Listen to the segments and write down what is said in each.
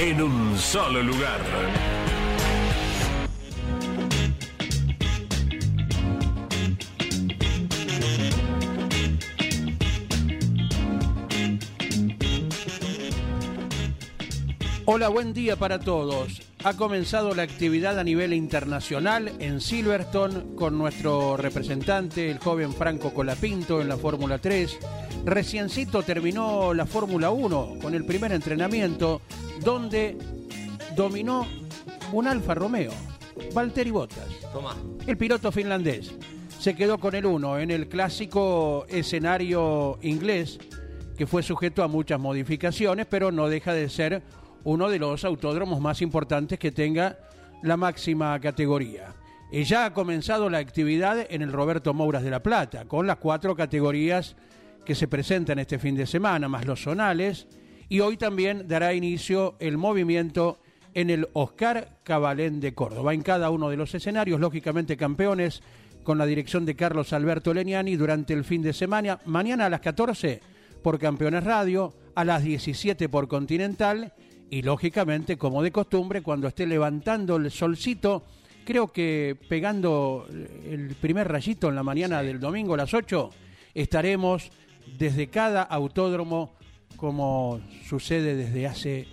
en un solo lugar. Hola, buen día para todos. Ha comenzado la actividad a nivel internacional en Silverstone con nuestro representante, el joven Franco Colapinto, en la Fórmula 3. Reciencito terminó la Fórmula 1 con el primer entrenamiento donde dominó un Alfa Romeo, Valtteri Bottas. Toma. El piloto finlandés se quedó con el 1 en el clásico escenario inglés que fue sujeto a muchas modificaciones, pero no deja de ser uno de los autódromos más importantes que tenga la máxima categoría. Ya ha comenzado la actividad en el Roberto Mouras de La Plata, con las cuatro categorías que se presentan este fin de semana, más los zonales, y hoy también dará inicio el movimiento en el Oscar Cabalén de Córdoba. En cada uno de los escenarios, lógicamente campeones, con la dirección de Carlos Alberto Leniani durante el fin de semana. Mañana a las 14 por Campeones Radio, a las 17 por Continental y lógicamente, como de costumbre, cuando esté levantando el solcito, creo que pegando el primer rayito en la mañana del domingo a las 8, estaremos desde cada autódromo como sucede desde hace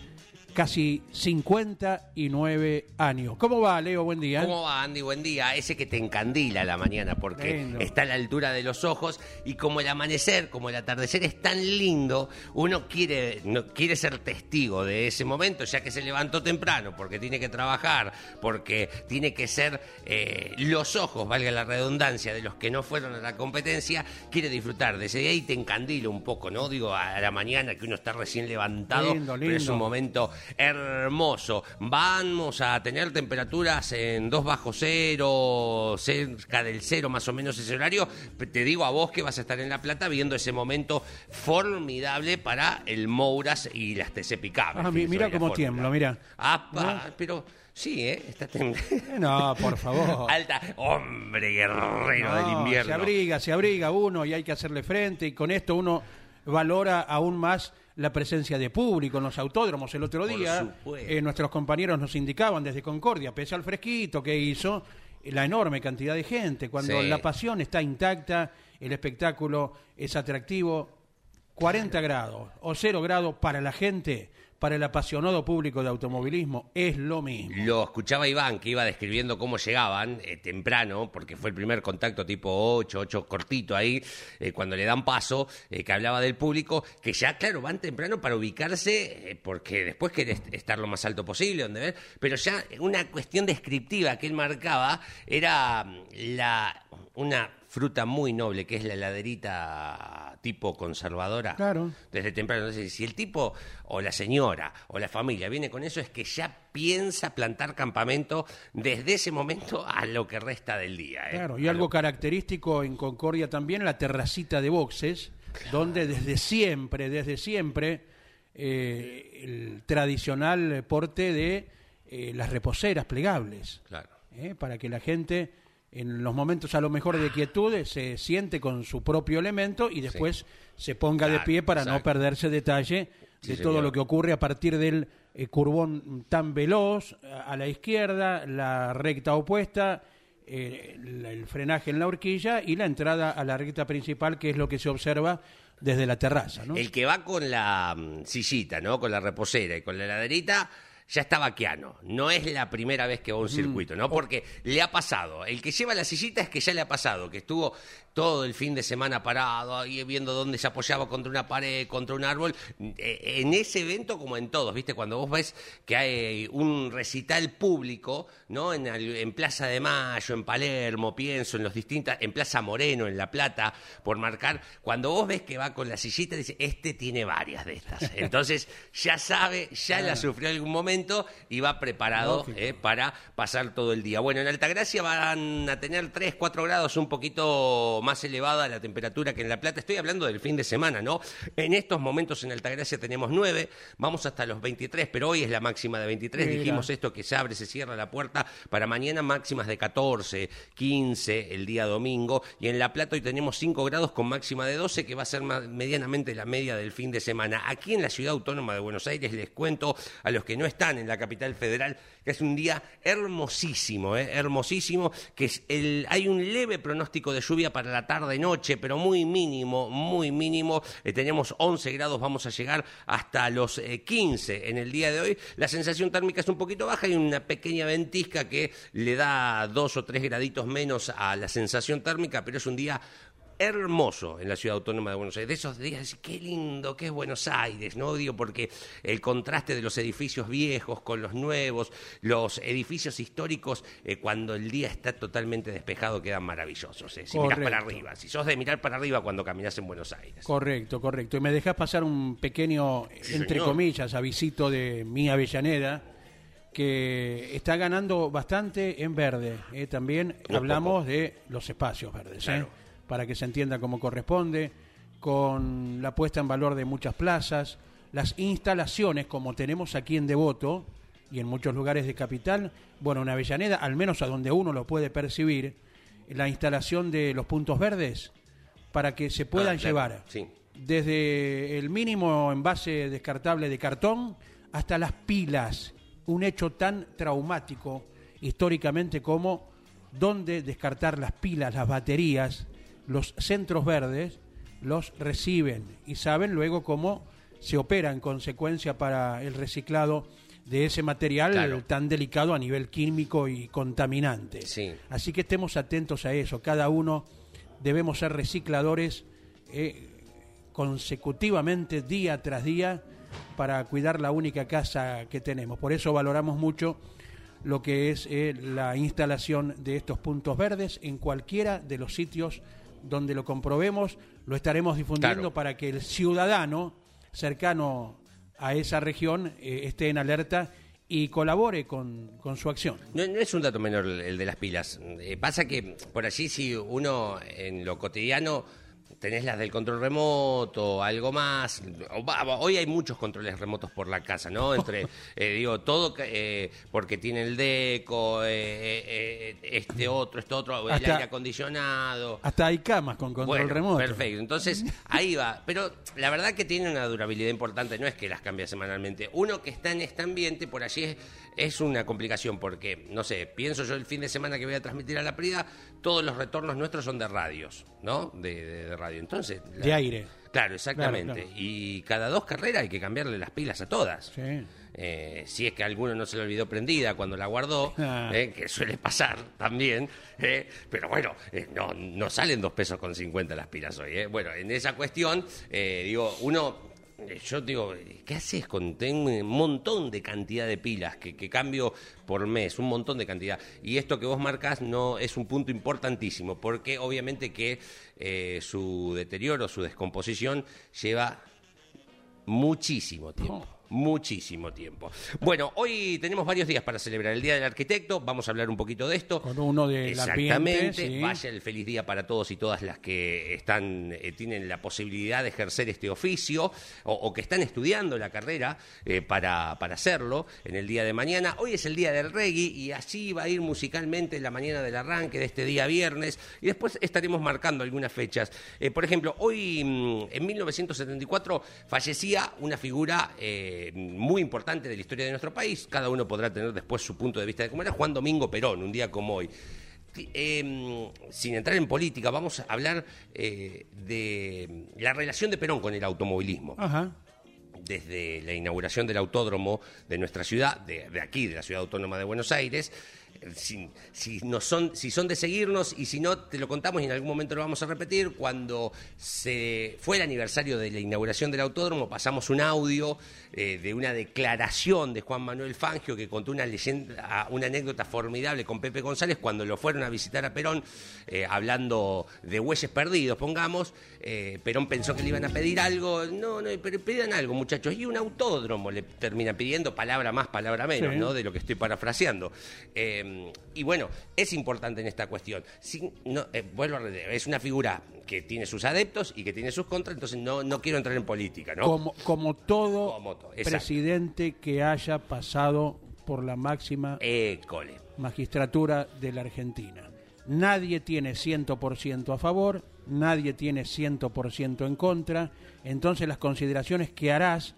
casi 59 años. ¿Cómo va, Leo? Buen día. ¿Cómo va, Andy? Buen día. Ese que te encandila a la mañana porque Lindo. está a la altura de los ojos y como el amanecer, como el atardecer es tan lindo, uno quiere, no, quiere ser testigo de ese momento, ya que se levantó temprano, porque tiene que trabajar, porque tiene que ser eh, los ojos, valga la redundancia, de los que no fueron a la competencia, quiere disfrutar de ese día y te encandila un poco, ¿no? Digo, a la mañana que uno está recién levantado, Lindo, pero es un momento hermoso. Vamos a tener temperaturas en 2 bajo cero, cerca del cero más o menos ese horario. Te digo a vos que vas a estar en La Plata viendo ese momento formidable para el Mouras y las TC Pickup. Ah, mi- mira cómo tiemblo, mira. Apa, pero sí, ¿eh? Está. Eh, No, por favor. Alta, hombre guerrero del No, invierno. Se abriga, se abriga uno y hay que hacerle frente y con esto uno valora aún más la presencia de público en los autódromos. El otro día eh, nuestros compañeros nos indicaban desde Concordia, pese al fresquito que hizo, la enorme cantidad de gente. Cuando Sí. la pasión está intacta, el espectáculo es atractivo, 40 grados o 0 grados para la gente, para el apasionado público de automovilismo, es lo mismo. Lo escuchaba Iván, que iba describiendo cómo llegaban eh, temprano, porque fue el primer contacto tipo 8, 8 cortito ahí, eh, cuando le dan paso, eh, que hablaba del público, que ya, claro, van temprano para ubicarse, porque después quiere est- estar lo más alto posible, donde ver, pero ya una cuestión descriptiva que él marcaba era mm, la una fruta muy noble, que es la heladerita tipo conservadora Claro. desde temprano. Entonces, si el tipo o la señora o la familia viene con eso, es que ya piensa plantar campamento desde ese momento a lo que resta del día. ¿eh? Claro, y A algo lo- característico en Concordia también, la terracita de boxes, donde desde siempre, desde siempre, eh, el tradicional porte de eh, las reposeras plegables, Claro. para que la gente en los momentos a lo mejor de quietud se siente con su propio elemento y después se ponga de pie para no perderse detalle Sí, de todo señor. lo que ocurre a partir del eh, curbón tan veloz a la izquierda, la recta opuesta, eh, el, el frenaje en la horquilla y la entrada a la recta principal, que es lo que se observa desde la terraza. ¿no? El que va con la mm, sillita, ¿no? Con la reposera y con la heladerita, ya está vaqueano. No es la primera vez que va a un circuito, ¿no? Porque le ha pasado. El que lleva la sillita es que ya le ha pasado, que estuvo todo el fin de semana parado, ahí viendo dónde se apoyaba contra una pared, contra un árbol. Eh, En ese evento, como en todos, ¿viste? Cuando vos ves que hay un recital público, ¿no? En, Plaza de Mayo, en Palermo, pienso, en los distintas, en Plaza Moreno, en La Plata, por marcar, cuando vos ves que va con la sillita, dice, este tiene varias de estas. Entonces, ya sabe, ya la sufrió en algún momento y va preparado eh, para pasar todo el día. Bueno, en Altagracia van a tener 3, 4 grados, un poquito más elevada la temperatura que en La Plata. Estoy hablando del fin de semana, ¿no? En estos momentos en Altagracia tenemos 9, vamos hasta los 23, pero hoy es la máxima de 23. Mira. Dijimos esto que se abre, se cierra la puerta. Para mañana máximas de 14, 15 el día domingo. Y en La Plata hoy tenemos 5 grados con máxima de 12, que va a ser medianamente la media del fin de semana. Aquí en la ciudad autónoma de Buenos Aires les cuento a los que no están en la capital federal es un día hermosísimo, ¿eh? hermosísimo, que es el, hay un leve pronóstico de lluvia para la tarde-noche, pero muy mínimo, muy mínimo. Eh, tenemos 11 grados, vamos a llegar hasta los eh, 15 en el día de hoy. La sensación térmica es un poquito baja, hay una pequeña ventisca que le da dos o tres graditos menos a la sensación térmica, pero es un día hermoso en la ciudad autónoma de Buenos Aires. De esos días, qué lindo que es Buenos Aires, ¿no? Digo, porque el contraste de los edificios viejos con los nuevos, los edificios históricos, eh, cuando el día está totalmente despejado, quedan maravillosos. eh. Si mirás para Correcto. arriba, si sos de mirar para arriba cuando caminás en Buenos Aires. Correcto, correcto. Y me dejas pasar un pequeño, Sí, entre señor. comillas, avisito de mi Avellaneda, que está ganando bastante en verde. ¿eh? También No hablamos de los espacios verdes, ¿eh? Claro. Para que se entienda como corresponde, con la puesta en valor de muchas plazas, las instalaciones como tenemos aquí en Devoto y en muchos lugares de capital, bueno, en Avellaneda, al menos a donde uno lo puede percibir, la instalación de los puntos verdes para que se puedan Ah, claro, llevar sí. desde el mínimo envase descartable de cartón hasta las pilas, un hecho tan traumático históricamente como dónde descartar las pilas, las baterías, los centros verdes los reciben y saben luego cómo se opera en consecuencia para el reciclado de ese material Claro. tan delicado a nivel químico y contaminante. Sí. Así que estemos atentos a eso. Cada uno debemos ser recicladores eh, consecutivamente, día tras día, para cuidar la única casa que tenemos. Por eso valoramos mucho lo que es eh, la instalación de estos puntos verdes en cualquiera de los sitios donde lo comprobemos. Lo estaremos difundiendo Claro. para que el ciudadano cercano a esa región eh, esté en alerta y colabore con, con su acción. No, no es un dato menor el, de las pilas. Eh, pasa que por allí si uno en lo cotidiano tenés las del control remoto, algo más. Hoy hay muchos controles remotos por la casa, ¿no? Entre, eh, digo, todo eh, porque tiene el deco, eh, eh, eh, este otro, este otro, el aire acondicionado. Hasta hay camas con control Bueno, remoto. Perfecto, entonces ahí va. Pero la verdad que tiene una durabilidad importante, no es que las cambia semanalmente. Uno que está en este ambiente, por allí es, es una complicación, porque, no sé, pienso yo el fin de semana que voy a transmitir a la Prida, todos los retornos nuestros son de radios, ¿no? De, de- de radio. Entonces. la- De aire. Claro, exactamente. Claro, claro. Y cada dos carreras hay que cambiarle las pilas a todas. Sí. Eh, si es que a alguno no se le olvidó prendida cuando la guardó, Ah. eh, que suele pasar también, eh, pero bueno, eh, no, no salen dos pesos con 50 las pilas hoy. eh. Bueno, en esa cuestión, eh, digo, uno, yo digo, ¿qué haces con tengo un montón de cantidad de pilas que, que cambio por mes, un montón de cantidad? Y esto que vos marcas no es un punto importantísimo, porque obviamente que eh, su deterioro, su descomposición lleva muchísimo tiempo. Muchísimo tiempo. Bueno, hoy tenemos varios días para celebrar el Día del Arquitecto. Vamos a hablar un poquito de esto. Con uno del Exactamente. ambiente, sí. Vaya el feliz día para todos y todas las que están eh, tienen la posibilidad de ejercer este oficio o, o que están estudiando la carrera eh, para, para hacerlo en el día de mañana. Hoy es el día del reggae y así va a ir musicalmente la mañana del arranque de este día viernes y después estaremos marcando algunas fechas. Eh, por ejemplo, hoy mm, en 1974 fallecía una figura eh, muy importante de la historia de nuestro país. Cada uno podrá tener después su punto de vista de cómo era Juan Domingo Perón, un día como hoy. Eh, sin entrar en política, vamos a hablar eh, de la relación de Perón con el automovilismo. Ajá. desde la inauguración del autódromo de nuestra ciudad, de, de aquí, de la ciudad autónoma de Buenos Aires, si, si, no son, si son de seguirnos y si no, te lo contamos y en algún momento lo vamos a repetir. Cuando se fue el aniversario de la inauguración del autódromo, pasamos un audio eh, de una declaración de Juan Manuel Fangio que contó una leyenda, una anécdota formidable con Pepe González cuando lo fueron a visitar a Perón, eh, hablando de hueses perdidos, pongamos. Eh, Perón pensó que le iban a pedir algo. No, no, pero pidan algo, muchachos. Y un autódromo le terminan pidiendo, palabra más, palabra menos, ¿no? De lo que estoy parafraseando. Y bueno, es importante en esta cuestión. no, vuelvo a es una figura que tiene sus adeptos y que tiene sus contras, entonces no, no quiero entrar en política, ¿no? Como, como todo presidente que haya pasado por la máxima magistratura de la Argentina. Nadie tiene 100% a favor, nadie tiene 100% en contra, entonces las consideraciones que harás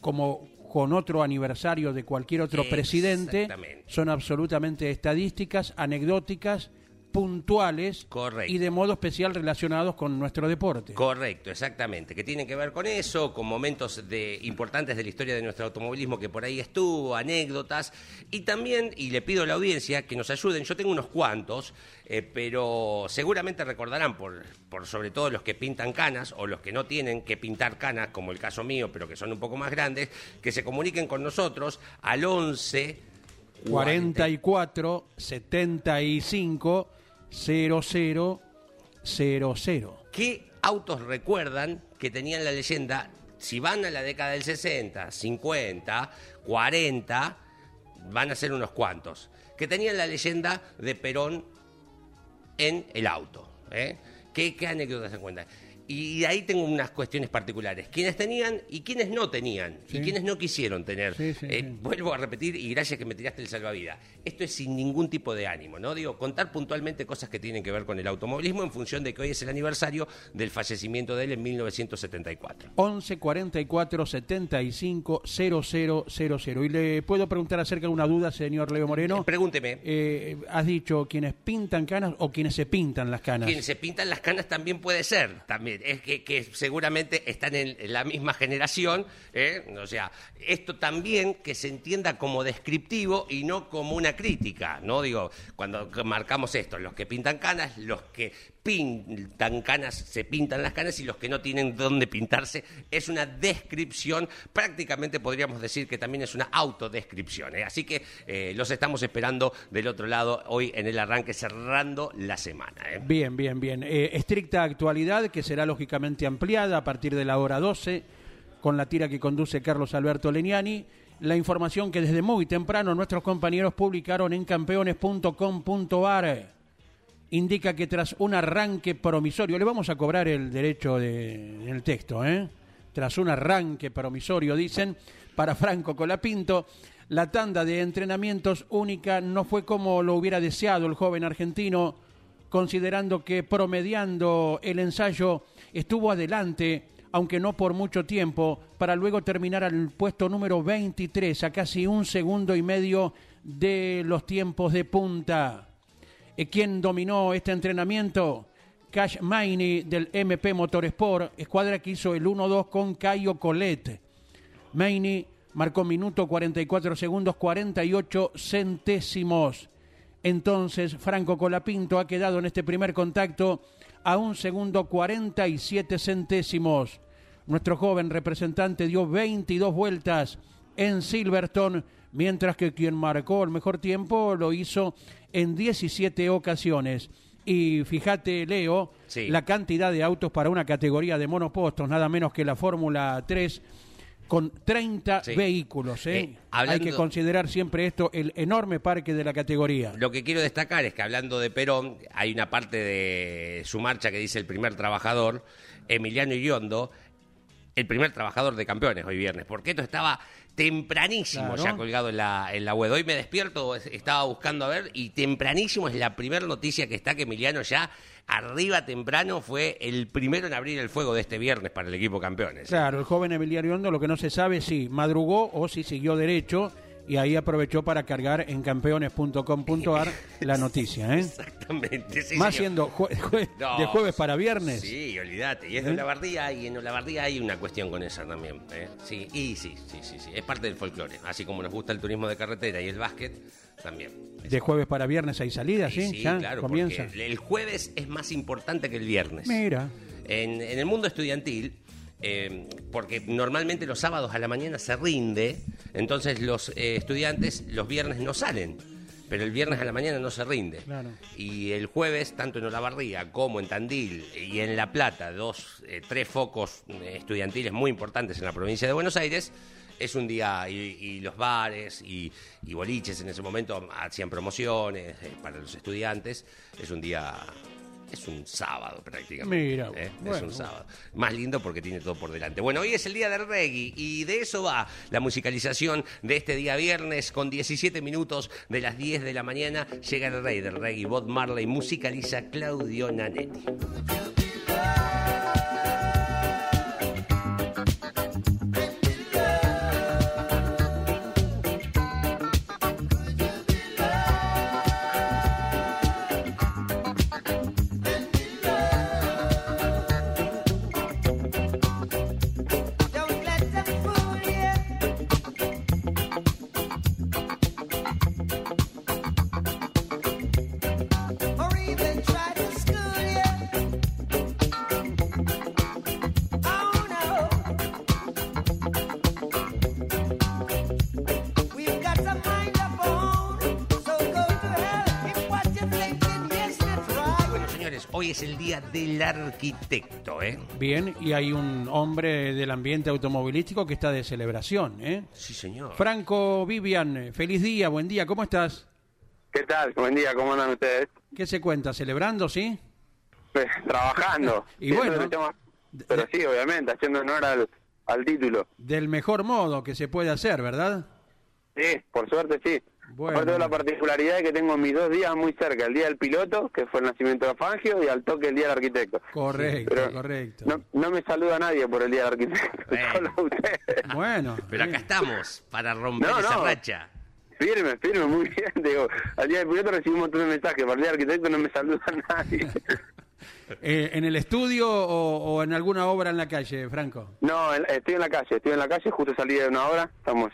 como con otro aniversario de cualquier otro presidente. son absolutamente estadísticas, anecdóticas puntuales y de modo especial relacionados con nuestro deporte. Correcto, exactamente, que tienen que ver con eso, con momentos de, importantes de la historia de nuestro automovilismo que por ahí estuvo, anécdotas, y también, y le pido a la audiencia que nos ayuden, yo tengo unos cuantos, eh, pero seguramente recordarán, por, por sobre todo los que pintan canas o los que no tienen que pintar canas, como el caso mío, pero que son un poco más grandes, que se comuniquen con nosotros al 11... 44 75 0000. ¿Qué autos recuerdan que tenían la leyenda? Si van a la década del 60, 50, 40, van a ser unos cuantos. Que tenían la leyenda de Perón en el auto. ¿eh? ¿Qué, ¿Qué anécdotas se cuentan? Y ahí tengo unas cuestiones particulares. ¿Quiénes tenían y quiénes no tenían? Y quiénes no quisieron tener. Eh, vuelvo a repetir, y gracias que me tiraste el salvavidas. Esto es sin ningún tipo de ánimo, ¿no? Digo, contar puntualmente cosas que tienen que ver con el automovilismo en función de que hoy es el aniversario del fallecimiento de él en 1974. 11 44 75 0000. Y le puedo preguntar acerca de una duda, señor Leo Moreno. Eh, pregúnteme. Eh, has dicho quienes pintan canas o quienes se pintan las canas. Quienes se pintan las canas también puede ser. También es que, seguramente están en, la misma generación, ¿eh? o sea, esto también que se entienda como descriptivo y no como una crítica, ¿no? Digo, cuando marcamos esto, los que pintan canas, los que pintan canas, se pintan las canas y los que no tienen dónde pintarse, es una descripción, prácticamente podríamos decir que también es una autodescripción. ¿eh? Así que eh, los estamos esperando del otro lado hoy en el arranque, cerrando la semana. ¿eh? Bien, bien, bien. estricta actualidad que será lógicamente ampliada a partir de la hora 12 con la tira que conduce Carlos Alberto Leniani. La información que desde muy temprano nuestros compañeros publicaron en campeones.com.ar indica que tras un arranque promisorio, le vamos a cobrar el derecho de, en el texto, ¿eh? tras un arranque promisorio, dicen, para Franco Colapinto, la tanda de entrenamientos única no fue como lo hubiera deseado el joven argentino, considerando que promediando el ensayo estuvo adelante, aunque no por mucho tiempo, para luego terminar al puesto número 23, a casi un segundo y medio de los tiempos de punta. Eh, ¿Quién dominó este entrenamiento? Cash Maini del MP Motorsport, escuadra que hizo el 1-2 con Caio Colette. Maini marcó minuto 44 segundos 48 centésimos. Entonces Franco Colapinto ha quedado en este primer contacto a un segundo 47 centésimos. Nuestro joven representante dio 22 vueltas en Silverstone, mientras que quien marcó el mejor tiempo lo hizo en 17 ocasiones. Y fíjate, Leo, la cantidad de autos para una categoría de monopostos, nada menos que la Fórmula 3, con 30 vehículos. ¿eh? Eh, Hay que considerar siempre esto, el enorme parque de la categoría. Lo que quiero destacar es que hablando de Perón, hay una parte de su marcha que dice el primer trabajador, Emiliano Iriondo, el primer trabajador de campeones hoy viernes, porque esto estaba tempranísimo ya colgado en la, en la web. Hoy me despierto, estaba buscando a ver, y tempranísimo es la primera noticia que está que Emiliano ya arriba temprano fue el primero en abrir el fuego de este viernes para el equipo campeones. Claro, el joven Emiliano Hondo, lo que no se sabe si madrugó o si siguió derecho y ahí aprovechó para cargar en campeones.com.ar la noticia. ¿eh? Exactamente. sí, Más señor. siendo jue- jue- No, de jueves para viernes. Sí, olvídate. Y es de ¿Eh? Olabardía y en Olabardía hay una cuestión con esa también. ¿eh? Sí, y sí, sí, sí, sí. Es parte del folclore. Así como nos gusta el turismo de carretera y el básquet, también. De jueves para viernes hay salida, ¿sí? Sí, ¿Ya? claro, comienza. porque el jueves es más importante que el viernes. Mira, En, en el mundo estudiantil, eh, porque normalmente los sábados a la mañana se rinde, entonces los eh, estudiantes los viernes no salen, pero el viernes a la mañana no se rinde. Claro. Y el jueves, tanto en Olavarría como en Tandil y en La Plata, dos, eh, tres focos estudiantiles muy importantes en la provincia de Buenos Aires, es un día, y, y los bares y, y boliches en ese momento hacían promociones para los estudiantes, es un día, es un sábado prácticamente. Mira, ¿eh? Es un sábado. Más lindo porque tiene todo por delante. Bueno, hoy es el día del reggae y de eso va la musicalización de este día viernes con 17 minutos de las 10 de la mañana. Llega el rey del reggae, Bob Marley, musicaliza Claudio Nanetti. Hoy es el día del arquitecto, ¿eh? bien, y hay un hombre del ambiente automovilístico que está de celebración, ¿eh? Sí, señor. Franco Vivian, feliz día, buen día, ¿cómo estás? ¿Qué tal? Buen día, ¿cómo andan ustedes? ¿Qué se cuenta? ¿Celebrando, sí? Pues, trabajando. Y bueno. Pero sí, obviamente, haciendo honor al, al título. Del mejor modo que se puede hacer, ¿verdad? Sí, por suerte sí. Bueno. Aparte de la particularidad de que tengo mis dos días muy cerca, el día del piloto, que fue el nacimiento de Fangio, y al toque el día del arquitecto. Correcto, Pero correcto. No, no me saluda nadie por el día del arquitecto, Bueno. solo ustedes. Bueno, Pero acá estamos para romper No, esa no. racha. Firme, firme, muy bien. Digo, al día del piloto recibí un montón de mensajes, para el día del arquitecto no me saluda nadie. Eh, ¿En el estudio o, o en alguna obra en la calle, Franco? No, estoy en la calle, estoy en la calle, justo salí de una obra, estamos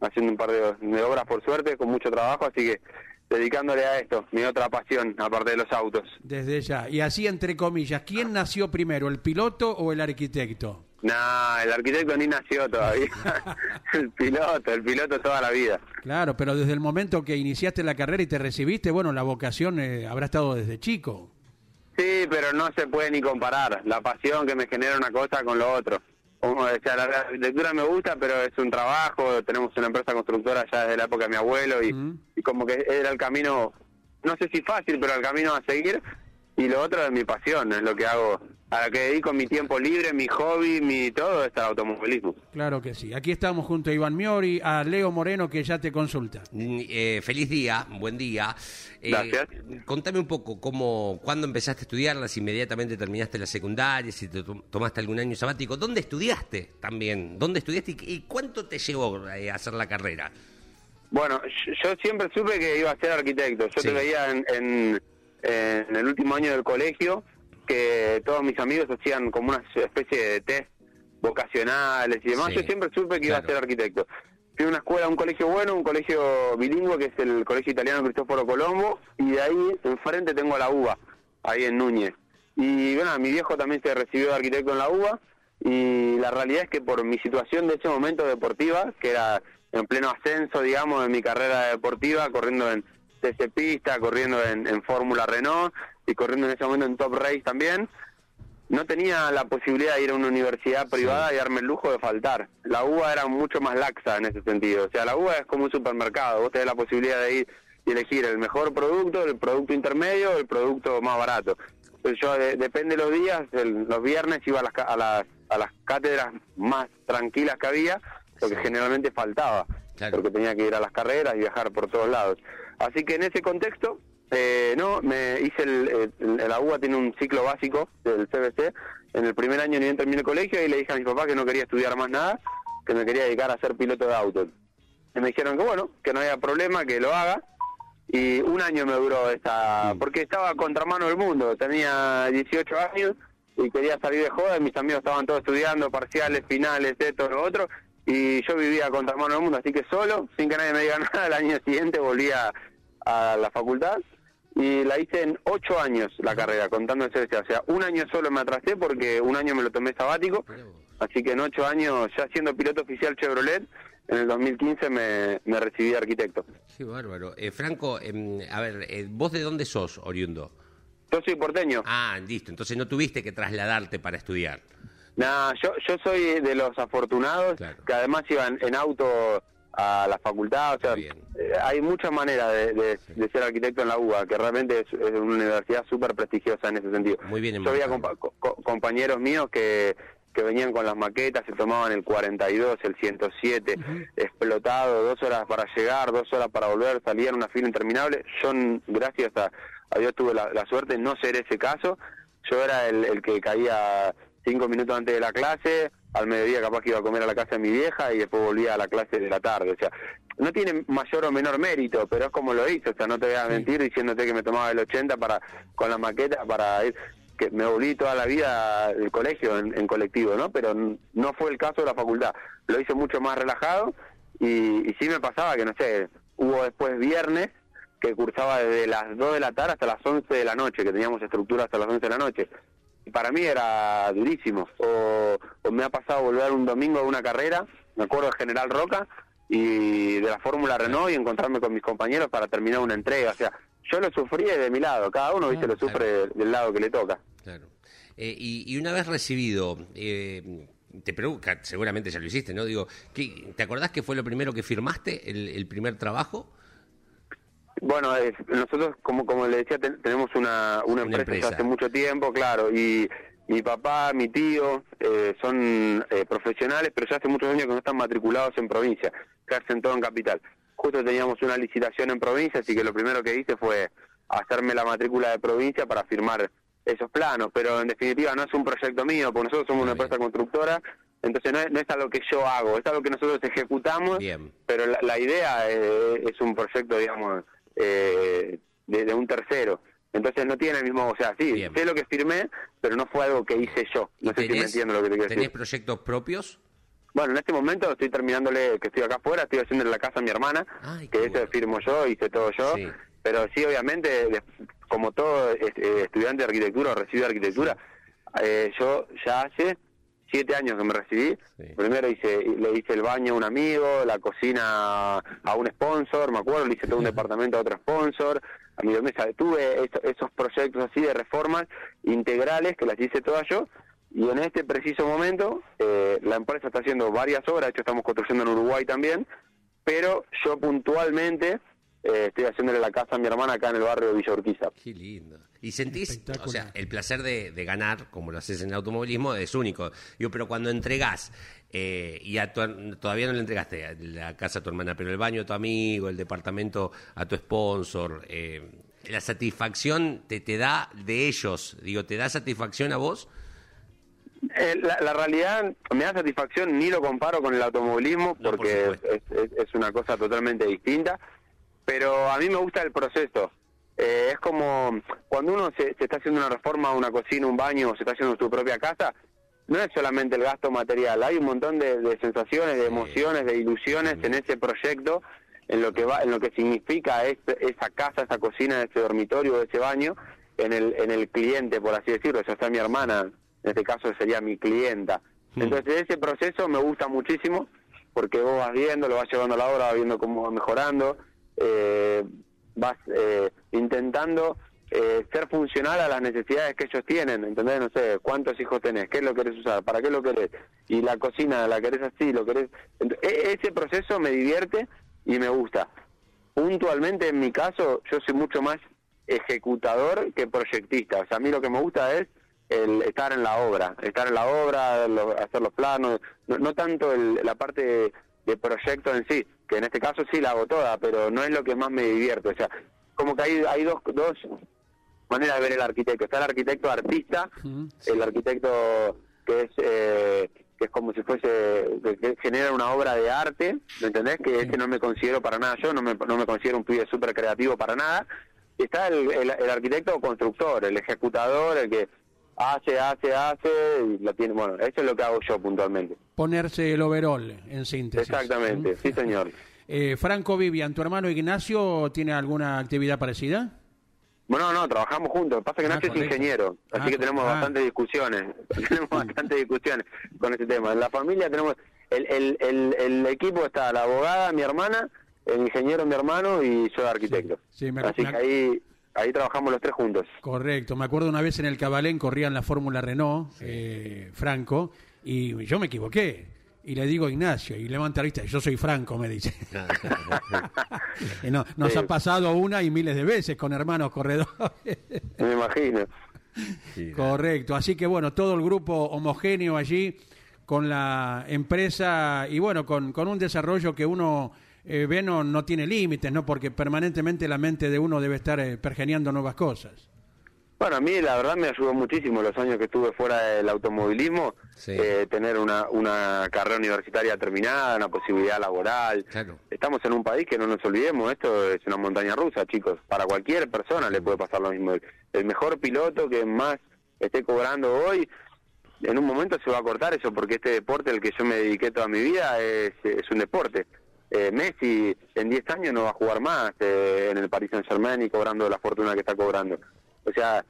haciendo un par de, de obras por suerte, con mucho trabajo, así que dedicándole a esto, mi otra pasión, aparte de los autos. Desde ya. Y así, entre comillas, ¿quién nació primero, el piloto o el arquitecto? Nah, el arquitecto ni nació todavía, el piloto, el piloto toda la vida. Claro, pero desde el momento que iniciaste la carrera y te recibiste, bueno, la vocación eh, habrá estado desde chico. Sí, pero no se puede ni comparar la pasión que me genera una cosa con lo otro. Como decía, la arquitectura me gusta, pero es un trabajo, tenemos una empresa constructora ya desde la época de mi abuelo y, y como que era el camino, no sé si fácil, pero el camino a seguir. Y lo otro es mi pasión, es lo que hago, a lo que dedico mi tiempo libre, mi hobby, mi todo es al automovilismo. Claro que sí. Aquí estamos junto a Iván Miori, a Leo Moreno, que ya te consulta. Mm, eh, feliz día, buen día. Eh, Gracias. Contame un poco cómo, cuándo empezaste a estudiarla, si inmediatamente terminaste la secundaria, si te to- tomaste algún año sabático. ¿Dónde estudiaste también? ¿Dónde estudiaste y, y cuánto te llevó eh, a hacer la carrera? Bueno, yo, yo siempre supe que iba a ser arquitecto. Yo Sí. te veía en, en, en el último año del colegio que todos mis amigos hacían como una especie de test vocacionales y demás. Sí, Yo siempre supe que iba a ser arquitecto. Fui a una escuela, un colegio bueno, un colegio bilingüe que es el Colegio Italiano Cristóforo Colombo y de ahí enfrente tengo la UBA, ahí en Núñez. Y bueno, mi viejo también se recibió de arquitecto en la UBA y la realidad es que por mi situación de ese momento deportiva, que era en pleno ascenso, digamos, de mi carrera deportiva, corriendo en TC Pista, corriendo en, en Fórmula Renault y corriendo en ese momento en Top Race también, no tenía la posibilidad de ir a una universidad privada y darme el lujo de faltar. La UBA era mucho más laxa en ese sentido. O sea, la UBA es como un supermercado. Vos tenés la posibilidad de ir y elegir el mejor producto, el producto intermedio, el producto más barato. Entonces yo, de- depende de los días, el- los viernes iba a las, a, las, a las cátedras más tranquilas que había, lo que Sí. generalmente faltaba, Claro. porque tenía que ir a las carreras y viajar por todos lados. Así que en ese contexto, eh, no, me hice el, el- la UBA tiene un ciclo básico del CBC. En el primer año ni bien terminé el colegio y le dije a mi papá que no quería estudiar más nada, que me quería dedicar a ser piloto de auto. y me dijeron que bueno, que no había problema, que lo haga. Y un año me duró esta, porque estaba contramano del mundo, tenía 18 años y quería salir de joda, y mis amigos estaban todos estudiando, parciales, finales, esto, lo otro, y yo vivía contramano del mundo, así que solo, sin que nadie me diga nada, el año siguiente volví a, a la facultad y la hice en ocho años la carrera, contando el CBC. O sea, un año solo me atrasé porque un año me lo tomé sabático, así que en ocho años, ya siendo piloto oficial Chevrolet, en el 2015 me, me recibí de arquitecto. Qué bárbaro. Eh, Franco, em, a ver, eh, ¿vos de dónde sos, oriundo? Yo soy porteño. Ah, listo. Entonces no tuviste que trasladarte para estudiar. Nah, yo, yo soy de los afortunados Claro. que además iban en auto a la facultad. O sea, eh, hay muchas maneras de, de- de ser arquitecto en la UBA, que realmente es, es una universidad súper prestigiosa en ese sentido. Muy bien Yo había compa- co- compañeros míos que, que venían con las maquetas, se tomaban el 42, el 107, explotado, dos horas para llegar, dos horas para volver, salían una fila interminable. Yo, gracias a, a Dios, tuve la, la suerte de no ser ese caso. Yo era el, el que caía cinco minutos antes de la clase, al mediodía capaz que iba a comer a la casa de mi vieja y después volvía a la clase de la tarde. O sea, no tiene mayor o menor mérito, pero es como lo hice. O sea, no te voy a mentir diciéndote que me tomaba el 80 para con la maqueta para ir que me volví toda la vida al colegio en, en colectivo, ¿no? Pero no fue el caso de la facultad. Lo hice mucho más relajado y, y sí me pasaba que, no sé, hubo después viernes que cursaba desde las 2 de la tarde hasta las 11 de la noche, que teníamos estructura hasta las 11 de la noche. Para mí era durísimo. O, o me ha pasado volver un domingo a una carrera, me acuerdo de General Roca, y de la Fórmula Renault y encontrarme con mis compañeros para terminar una entrega. O sea, yo lo sufrí de mi lado, cada uno, viste, lo sufre del lado que le toca. Claro. Eh, y, y una vez recibido, eh, te pregunto, seguramente ya lo hiciste, ¿no? Digo, ¿qué- ¿te acordás que fue lo primero que firmaste, el, el primer trabajo? Bueno, es- nosotros, como como le decía, ten- tenemos una, una, Una empresa, empresa. hace mucho tiempo, claro, y mi papá, mi tío eh, son eh, profesionales, pero ya hace muchos años que no están matriculados en provincia, que hacen todo en capital. Justo teníamos una licitación en provincia, así que lo primero que hice fue hacerme la matrícula de provincia para firmar esos planos, pero en definitiva no es un proyecto mío, porque nosotros somos una bien. empresa constructora, entonces no es, no es algo que yo hago, es algo que nosotros ejecutamos Bien. pero la, la idea eh, es un proyecto, digamos, eh, de, de un tercero. Entonces no tiene el mismo, o sea, sí, Bien. sé lo que firmé, pero no fue algo que hice yo. No ¿Y sé si me entiendo lo que te quiero tenés decir. proyectos propios? Bueno, en este momento estoy terminándole, que estoy acá afuera, estoy haciendo la casa a mi hermana, Ay, que eso bueno. firmo yo, hice todo yo, Sí. pero sí, obviamente, como todo eh, estudiante de arquitectura o recibido de arquitectura, eh, yo ya hace siete años que me recibí, Sí. primero hice le hice el baño a un amigo, la cocina a un sponsor, me acuerdo, le hice todo un departamento a otro sponsor, a mi mesa, tuve eso- esos proyectos así de reformas integrales que las hice todas yo, y en este preciso momento eh, la empresa está haciendo varias obras, de hecho estamos construyendo en Uruguay también, pero yo puntualmente eh, estoy haciéndole la casa a mi hermana acá en el barrio de Villa Urquiza. Qué lindo. Y sentís, o sea, el placer de, de ganar, como lo haces en el automovilismo, es único. Digo, pero cuando entregás, eh, y a tu- todavía no le entregaste la casa a tu hermana, pero el baño a tu amigo, el departamento a tu sponsor, eh, la satisfacción te, te da de ellos, digo, ¿te da satisfacción a vos? Eh, la, la realidad me da satisfacción, ni lo comparo con el automovilismo No, por porque es- es una cosa totalmente distinta, pero a mí me gusta el proceso. Eh, es como cuando uno se, se está haciendo una reforma, una cocina, un baño, o se está haciendo su propia casa, no es solamente el gasto material, hay un montón de, de sensaciones, de emociones, de ilusiones en ese proyecto, en lo que va, en lo que significa este- esa casa, esa cocina, ese dormitorio, ese baño, en el, en el cliente, por así decirlo, ya sea mi hermana, en este caso sería mi clienta. Hmm. Entonces ese proceso me gusta muchísimo, porque vos vas viendo, lo vas llevando a la hora, vas viendo cómo va mejorando, eh, vas eh, intentando eh, ser funcional a las necesidades que ellos tienen, ¿entendés? No sé, cuántos hijos tenés, qué lo querés usar, para qué lo querés, y la cocina la querés así, lo querés... E- ese proceso me divierte y me gusta. Puntualmente en mi caso, yo soy mucho más ejecutador que proyectista, o sea, a mí lo que me gusta es el estar en la obra, estar en la obra, hacer los planos, no, no tanto el- la parte de proyecto en sí, que en este caso sí la hago toda, pero no es lo que más me divierte, o sea, como que hay, hay dos, dos maneras de ver el arquitecto, está el arquitecto artista, el arquitecto que es eh, que es como si fuese, que, que genera una obra de arte, ¿me entendés? Que ese no me considero para nada yo, no me, no me considero un pibe súper creativo para nada. Y está el, el, el arquitecto constructor, el ejecutador, el que hace, hace, hace, y lo tiene, bueno, eso es lo que hago yo puntualmente. Ponerse el overall, en síntesis. Exactamente, sí señor. Eh, Franco Vivian, ¿tu hermano Ignacio tiene alguna actividad parecida? Bueno, no, trabajamos juntos. Lo que pasa es que Ah, Nacho es correcto. ingeniero, así Ah, que tenemos ah. bastantes discusiones. tenemos bastantes discusiones con ese tema. En la familia tenemos. El, el, el, el equipo está la abogada, mi hermana, el ingeniero, mi hermano, y yo, arquitecto. Sí, sí, me- así me- que ahí, ahí trabajamos los tres juntos. Correcto, me acuerdo una vez en el Cabalén corrían la Fórmula Renault, eh, Franco, y yo me equivoqué. Y le digo a Ignacio, y levanta la vista, yo soy Franco, me dice. Y no, nos Sí. ha pasado una y miles de veces con hermanos corredores. Me imagino. Correcto, así que bueno, todo el grupo homogéneo allí con la empresa y bueno, con, con un desarrollo que uno eh, ve no, no tiene límites, ¿no? Porque permanentemente la mente de uno debe estar eh, pergeneando nuevas cosas. Bueno, a mí la verdad me ayudó muchísimo los años que estuve fuera del automovilismo, Sí. eh, tener una, una carrera universitaria terminada, una posibilidad laboral. Claro. Estamos en un país que no nos olvidemos, esto es una montaña rusa, chicos. Para cualquier persona le puede pasar lo mismo. El, el mejor piloto que más esté cobrando hoy, en un momento se va a cortar eso, porque este deporte al que yo me dediqué toda mi vida es, es un deporte. Eh, Messi en 10 años no va a jugar más eh, en el Paris Saint Germain y cobrando la fortuna que está cobrando. O sea,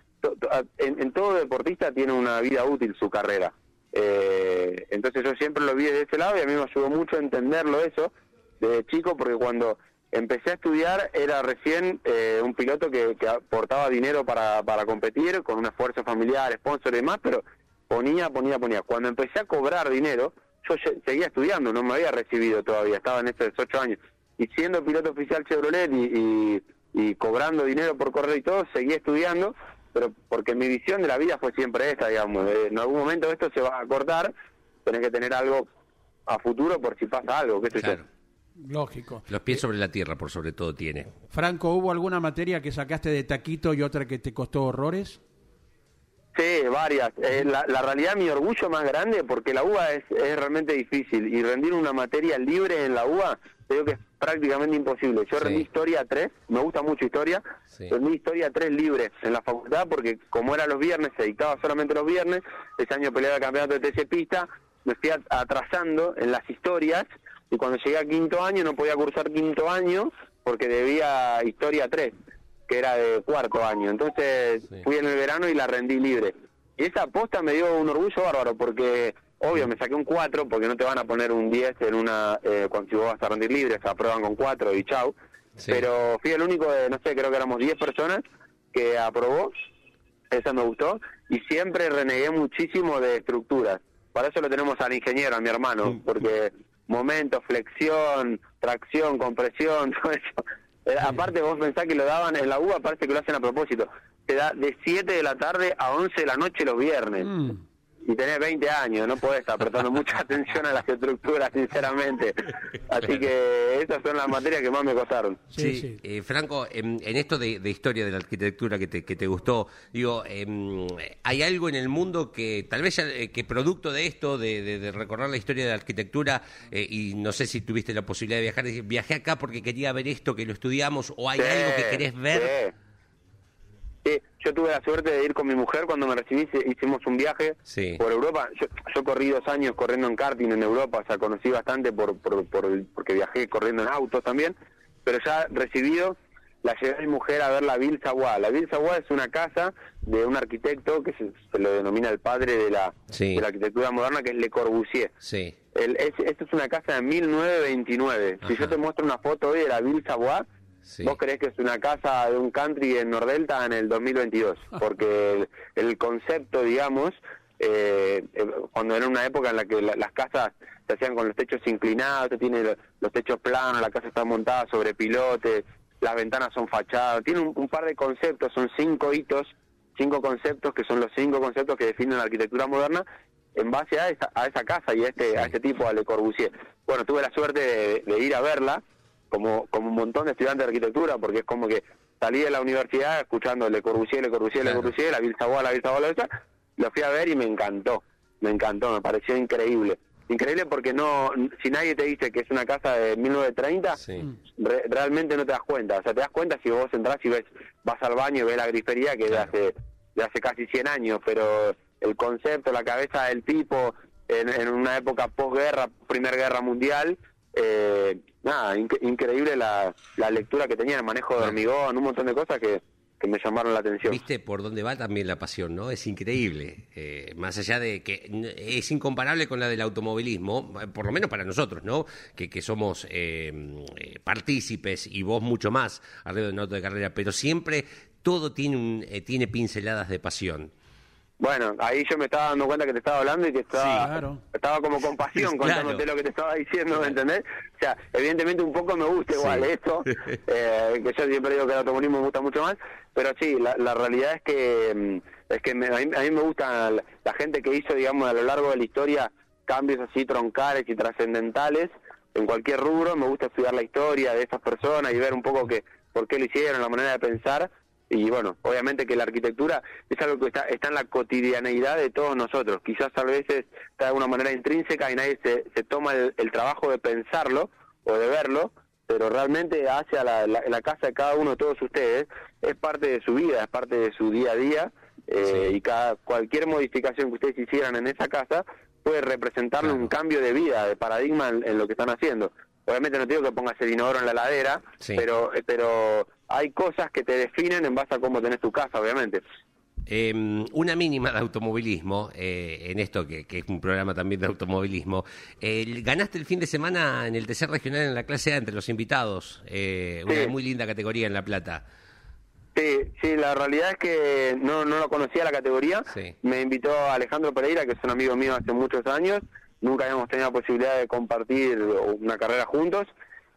en, en todo deportista tiene una vida útil su carrera. Eh, entonces yo siempre lo vi de ese lado y a mí me ayudó mucho entenderlo eso de chico porque cuando empecé a estudiar era recién eh, un piloto que, que aportaba dinero para, para competir con un esfuerzo familiar, sponsor y demás, pero ponía, ponía, ponía. Cuando empecé a cobrar dinero, yo se- seguía estudiando, no me había recibido todavía, estaba en esos ocho años. Y siendo piloto oficial Chevrolet y, y, y cobrando dinero por correr y todo, seguía estudiando, pero porque mi visión de la vida fue siempre esta, digamos. eh, En algún momento esto se va a cortar, tenés que tener algo a futuro por si pasa algo, qué sé Claro. yo. Lógico. Los pies sobre la tierra, por sobre todo, tiene. Franco, ¿hubo alguna materia que sacaste de taquito y otra que te costó horrores? Sí, varias. Eh, la, la realidad, mi orgullo más grande, porque la UBA es, es realmente difícil y rendir una materia libre en la UBA, creo que es prácticamente imposible. Yo Sí. rendí historia 3, me gusta mucho historia, Sí. rendí historia 3 libre en la facultad porque como era los viernes, se dictaba solamente los viernes, ese año peleaba el campeonato de TC Pista, me fui at- atrasando en las historias y cuando llegué a quinto año no podía cursar quinto año porque debía historia 3 que era de cuarto año. Entonces Sí. fui en el verano y la rendí libre. Y esa aposta me dio un orgullo bárbaro porque, obvio, me saqué un 4 porque no te van a poner un 10 en una, eh, cuando si vos vas a rendir libre, se aprueban con 4 y chau. Sí. Pero fui el único de, no sé, creo que éramos 10 personas que aprobó, esa me gustó, y siempre renegué muchísimo de estructuras. Para eso lo tenemos al ingeniero, a mi hermano, porque momento, flexión, tracción, compresión, todo eso. Eh, aparte vos pensás que lo daban en la UBA, parece que lo hacen a propósito. Te da de 7 de la tarde a 11 de la noche los viernes. Mm. Y tenés 20 años, no podés estar prestando mucha atención a las estructuras, sinceramente. Así que esas son las materias que más me costaron. Sí, Sí, sí. eh, Franco, en, en esto de, de historia de la arquitectura que te, que te gustó, digo, em, ¿hay algo en el mundo que tal vez ya, eh, que producto de esto, de, de- de recorrer la historia de la arquitectura, eh, y no sé si tuviste la posibilidad de viajar, viajé acá porque quería ver esto, que lo estudiamos, o hay Sí, algo que querés ver? sí. Sí, yo tuve la suerte de ir con mi mujer cuando me recibí, hicimos un viaje Sí. por Europa. Yo, yo corrí dos años corriendo en karting en Europa, o sea, conocí bastante por, por, por porque viajé corriendo en autos también, pero ya recibido, la llevé a mi mujer a ver la Ville Savoie. La Ville Savoie es una casa de un arquitecto que se, se lo denomina el padre de la, Sí. de la arquitectura moderna, que es Le Corbusier. Sí, El, es, esta es una casa de 1929. Si Ajá. yo te muestro una foto hoy de la Ville Savoie, sí. vos creés que es una casa de un country en Nordelta en el 2022, porque el, el concepto, digamos, eh, eh, cuando era una época en la que la- las casas se hacían con los techos inclinados, se tiene lo- los techos planos, la casa está montada sobre pilotes, las ventanas son fachadas, tiene un, un par de conceptos, son cinco hitos, cinco conceptos que son los cinco conceptos que definen la arquitectura moderna en base a esa, a esa casa y a este, a este tipo, a Le Corbusier. Bueno, tuve la suerte de, de ir a verla, como, como un montón de estudiantes de arquitectura, porque es como que salí de la universidad escuchando Le Corbusier, Le Corbusier, Claro. Le Corbusier, la Ville Savoie, la Ville Savoie, la lo fui a ver y me encantó. me encantó, me pareció increíble. Increíble porque no, si nadie te dice que es una casa de 1930, Sí. re- realmente no te das cuenta. O sea, te das cuenta si vos entras y ves, vas al baño y ves la grifería que es de hace, de hace casi 100 años, pero el concepto, la cabeza del tipo, en, en una época posguerra, Primera Guerra Mundial, eh, nada, inc- increíble la, la lectura que tenía, el manejo de hormigón, un montón de cosas que, que me llamaron la atención. Viste por dónde va también la pasión, ¿no? Es increíble. Eh, más allá de que es incomparable con la del automovilismo, eh, por lo menos para nosotros, ¿no? Que, que somos eh, eh, partícipes y vos mucho más arriba de un auto de carrera, pero siempre todo tiene, un, eh, tiene pinceladas de pasión. Bueno, ahí yo me estaba dando cuenta que te estaba hablando y que estaba, Sí, claro. estaba como con pasión Claro. contándote lo que te estaba diciendo, ¿me entendés? O sea, evidentemente un poco me gusta igual Sí. esto, eh, que yo siempre digo que el automovilismo me gusta mucho más, pero sí, la, la realidad es que mm, es que me- a, mí, a mí me gusta la, la gente que hizo, digamos, a lo largo de la historia cambios así troncales y trascendentales en cualquier rubro, me gusta estudiar la historia de estas personas y ver un poco que por qué lo hicieron, la manera de pensar y bueno, obviamente que la arquitectura es algo que está, está en la cotidianeidad de todos nosotros. Quizás a veces está de una manera intrínseca y nadie se, se toma el, el trabajo de pensarlo o de verlo, pero realmente hacia la, la, la casa de cada uno de todos ustedes es parte de su vida, es parte de su día a día eh, Sí. y cada, cualquier modificación que ustedes hicieran en esa casa puede representarle Claro. un cambio de vida, de paradigma en, en lo que están haciendo. Obviamente no te digo que pongas el inodoro en la ladera, Sí. pero eh, pero hay cosas que te definen en base a cómo tenés tu casa, obviamente. Eh, una mínima de automovilismo, eh, en esto que, que es un programa también de automovilismo. Eh, ganaste el fin de semana en el tercer regional en la clase A entre los invitados, eh, Sí. una muy linda categoría en La Plata. Sí, sí, la realidad es que no, no lo conocía la categoría. Sí. Me invitó Alejandro Pereira, que es un amigo mío hace muchos años. Nunca habíamos tenido la posibilidad de compartir una carrera juntos.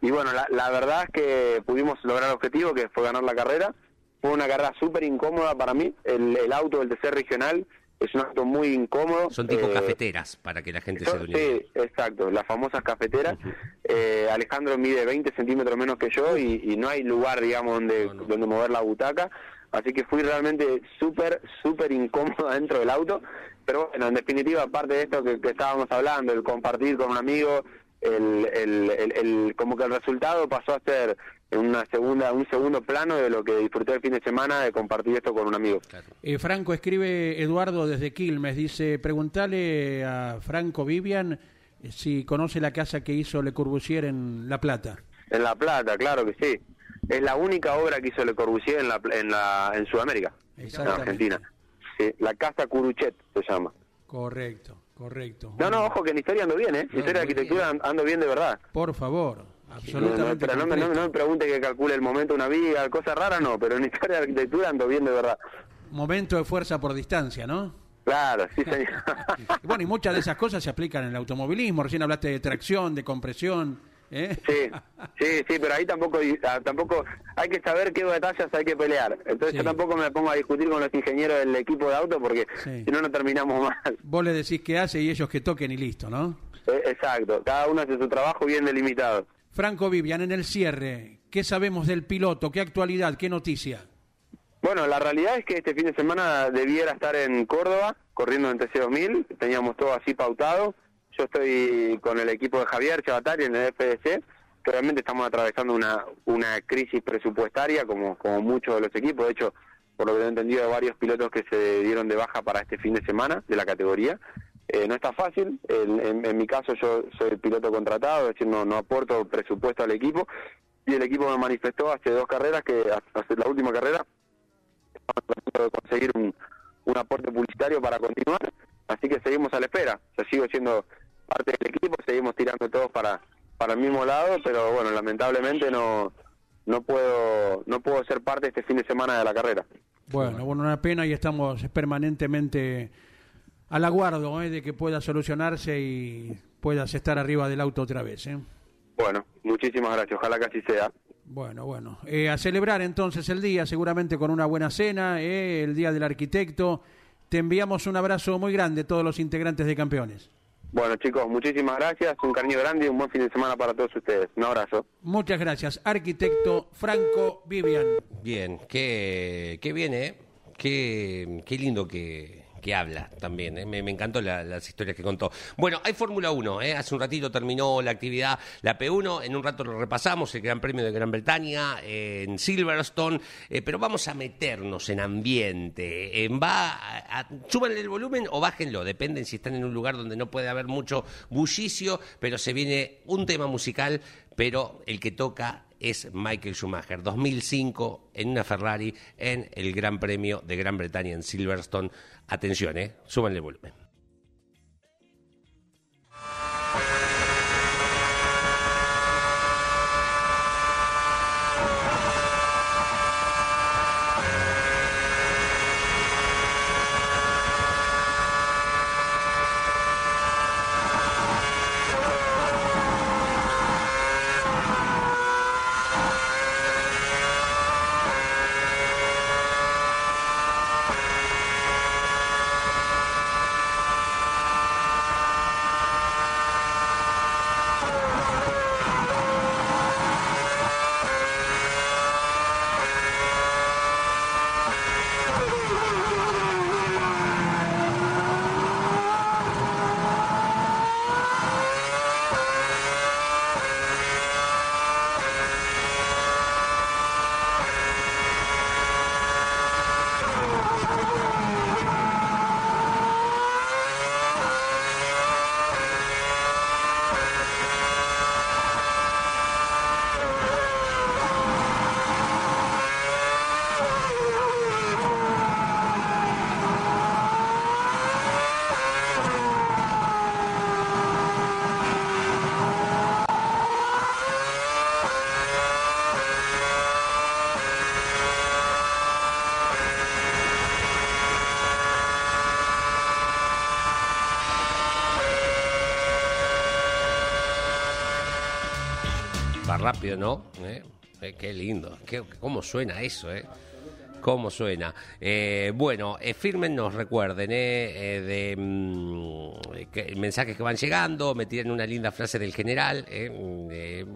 Y bueno, la, la verdad es que pudimos lograr el objetivo, que fue ganar la carrera. Fue una carrera súper incómoda para mí. El, el auto del tercer regional es un auto muy incómodo. Son tipo Eh, cafeteras, para que la gente se son- idea. sí, exacto, las famosas cafeteras. Eh, Alejandro mide 20 centímetros menos que yo y, y no hay lugar, digamos, donde, No, no. donde mover la butaca. Así que fui realmente súper, súper incómodo dentro del auto. Pero bueno, en definitiva, aparte de esto que, que estábamos hablando, el compartir con un amigo, el, el, el- el- como que el resultado pasó a ser una segunda, un segundo plano de lo que disfruté el fin de semana de compartir esto con un amigo. Eh, Franco escribe Eduardo desde Quilmes, dice, preguntale a Franco Vivian eh, si conoce la casa que hizo Le Corbusier en La Plata. En La Plata, claro que sí. Es la única obra que hizo Le Corbusier en, la, en, la, en Sudamérica, en. Argentina. Sí, la Casa Curuchet se llama. Correcto, correcto. No, no, ojo que en historia ando bien, ¿eh? No, historia de arquitectura an- ando bien de verdad. Por favor, No, no, absolutamente. pero no me, no, me- no me pregunte que calcule el momento de una viga, cosas raras no, pero en historia de arquitectura ando bien de verdad. Momento de fuerza por distancia, ¿no? Claro, sí, señor. Bueno, y muchas de esas cosas se aplican en el automovilismo. Recién hablaste de tracción, de compresión. ¿Eh? Sí, sí, sí, pero ahí tampoco ah, tampoco hay que saber qué batallas hay que pelear. Entonces Sí. yo tampoco me pongo a discutir con los ingenieros del equipo de auto porque Sí. si no, no terminamos mal. Vos le decís qué hace y ellos que toquen y listo, ¿no? Eh, Exacto, cada uno hace su trabajo bien delimitado. Franco Vivian, en el cierre, ¿qué sabemos del piloto? ¿Qué actualidad? ¿Qué noticia? Bueno, la realidad es que este fin de semana debiera estar en Córdoba, corriendo en TC2000, teníamos todo así pautado. Yo estoy con el equipo de Javier Chavatari en el FDC, realmente estamos atravesando una, una crisis presupuestaria, como, como muchos de los equipos. De hecho, por lo que he entendido, hay varios pilotos que se dieron de baja para este fin de semana de la categoría. Eh, no está fácil, en, en- en mi caso yo soy el piloto contratado, es decir, no, no aporto presupuesto al equipo, y el equipo me manifestó hace dos carreras, que hace la última carrera, tratando de conseguir un, un aporte publicitario para continuar, así que seguimos a la espera. Yo sigo siendo parte del equipo, seguimos tirando todos para para el mismo lado, pero bueno, lamentablemente no no puedo no puedo ser parte este fin de semana de la carrera. Bueno, bueno, una pena y estamos permanentemente al aguardo ¿eh? de que pueda solucionarse y puedas estar arriba del auto otra vez. ¿eh? Bueno, muchísimas gracias, ojalá que así sea. Bueno, bueno. Eh, a celebrar entonces el día, seguramente con una buena cena, ¿eh? el Día del Arquitecto. Te enviamos un abrazo muy grande, todos los integrantes de Campeones. Bueno chicos, muchísimas gracias, un cariño grande y un buen fin de semana para todos ustedes. Un abrazo. Muchas gracias, arquitecto Franco Vivian. Bien, qué, qué bien, ¿eh? Qué, qué lindo que, que habla también. ¿eh? Me, encantó la- las historias que contó. Bueno, hay Fórmula 1. ¿eh? Hace un ratito terminó la actividad, la P1. En un rato lo repasamos, el Gran Premio de Gran Bretaña eh, en Silverstone. pero vamos a meternos en ambiente. Eh, va a- súbanle el volumen o bájenlo. Dependen si están en un lugar donde no puede haber mucho bullicio, pero se viene un tema musical, pero el que toca es Michael Schumacher, 2005 en una Ferrari en el Gran Premio de Gran Bretaña en Silverstone. Atención, ¿eh? Súbanle volumen. Va rápido, ¿no? ¿Eh? Eh, qué lindo. Qué, ¿Cómo suena eso, eh? ¿Cómo suena? Eh, bueno, eh, fírmennos, recuerden, eh, de mm, que- mensajes que van llegando, me una linda frase del general, eh,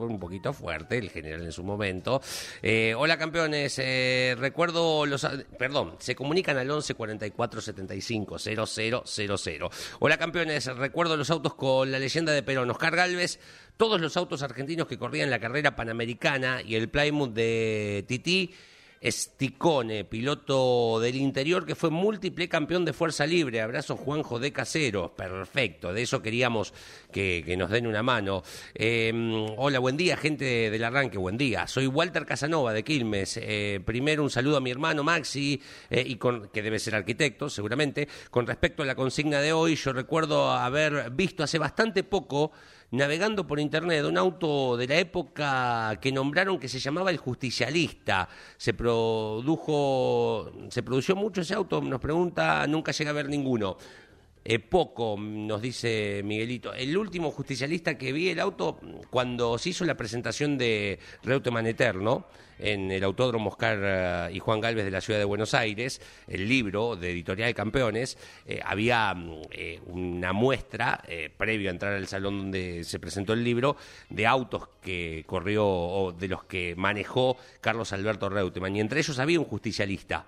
un poquito fuerte, el general en su momento. Eh, hola campeones, eh, recuerdo los... Perdón, se comunican al 11 44 75 0000. Hola campeones, recuerdo los autos con la leyenda de Perón, Oscar Galvez, todos los autos argentinos que corrían la carrera panamericana y el Plymouth de Tití. Esticone, piloto del interior que fue múltiple campeón de fuerza libre. Abrazo Juanjo de Casero. Perfecto, de eso queríamos que, nos den una mano. Eh, hola, buen día, gente del arranque, buen día. Soy Walter Casanova de Quilmes. Eh, primero un saludo a mi hermano Maxi, eh, y con, que debe ser arquitecto, seguramente. Con respecto a la consigna de hoy, yo recuerdo haber visto hace bastante poco navegando por internet un auto de la época que nombraron que se llamaba el justicialista. Se produjo, se produjo mucho ese auto, nos pregunta, nunca llega a ver ninguno. Eh, poco, nos dice Miguelito. El último justicialista que vi el auto cuando se hizo la presentación de Reutemann Eterno en el Autódromo Oscar eh, y Juan Galvez de la Ciudad de Buenos Aires, el libro de Editorial Campeones, eh, había mm, una muestra, previo a entrar al salón donde se presentó el libro, de autos que corrió o de los que manejó Carlos Alberto Reutemann. Y entre ellos había un justicialista.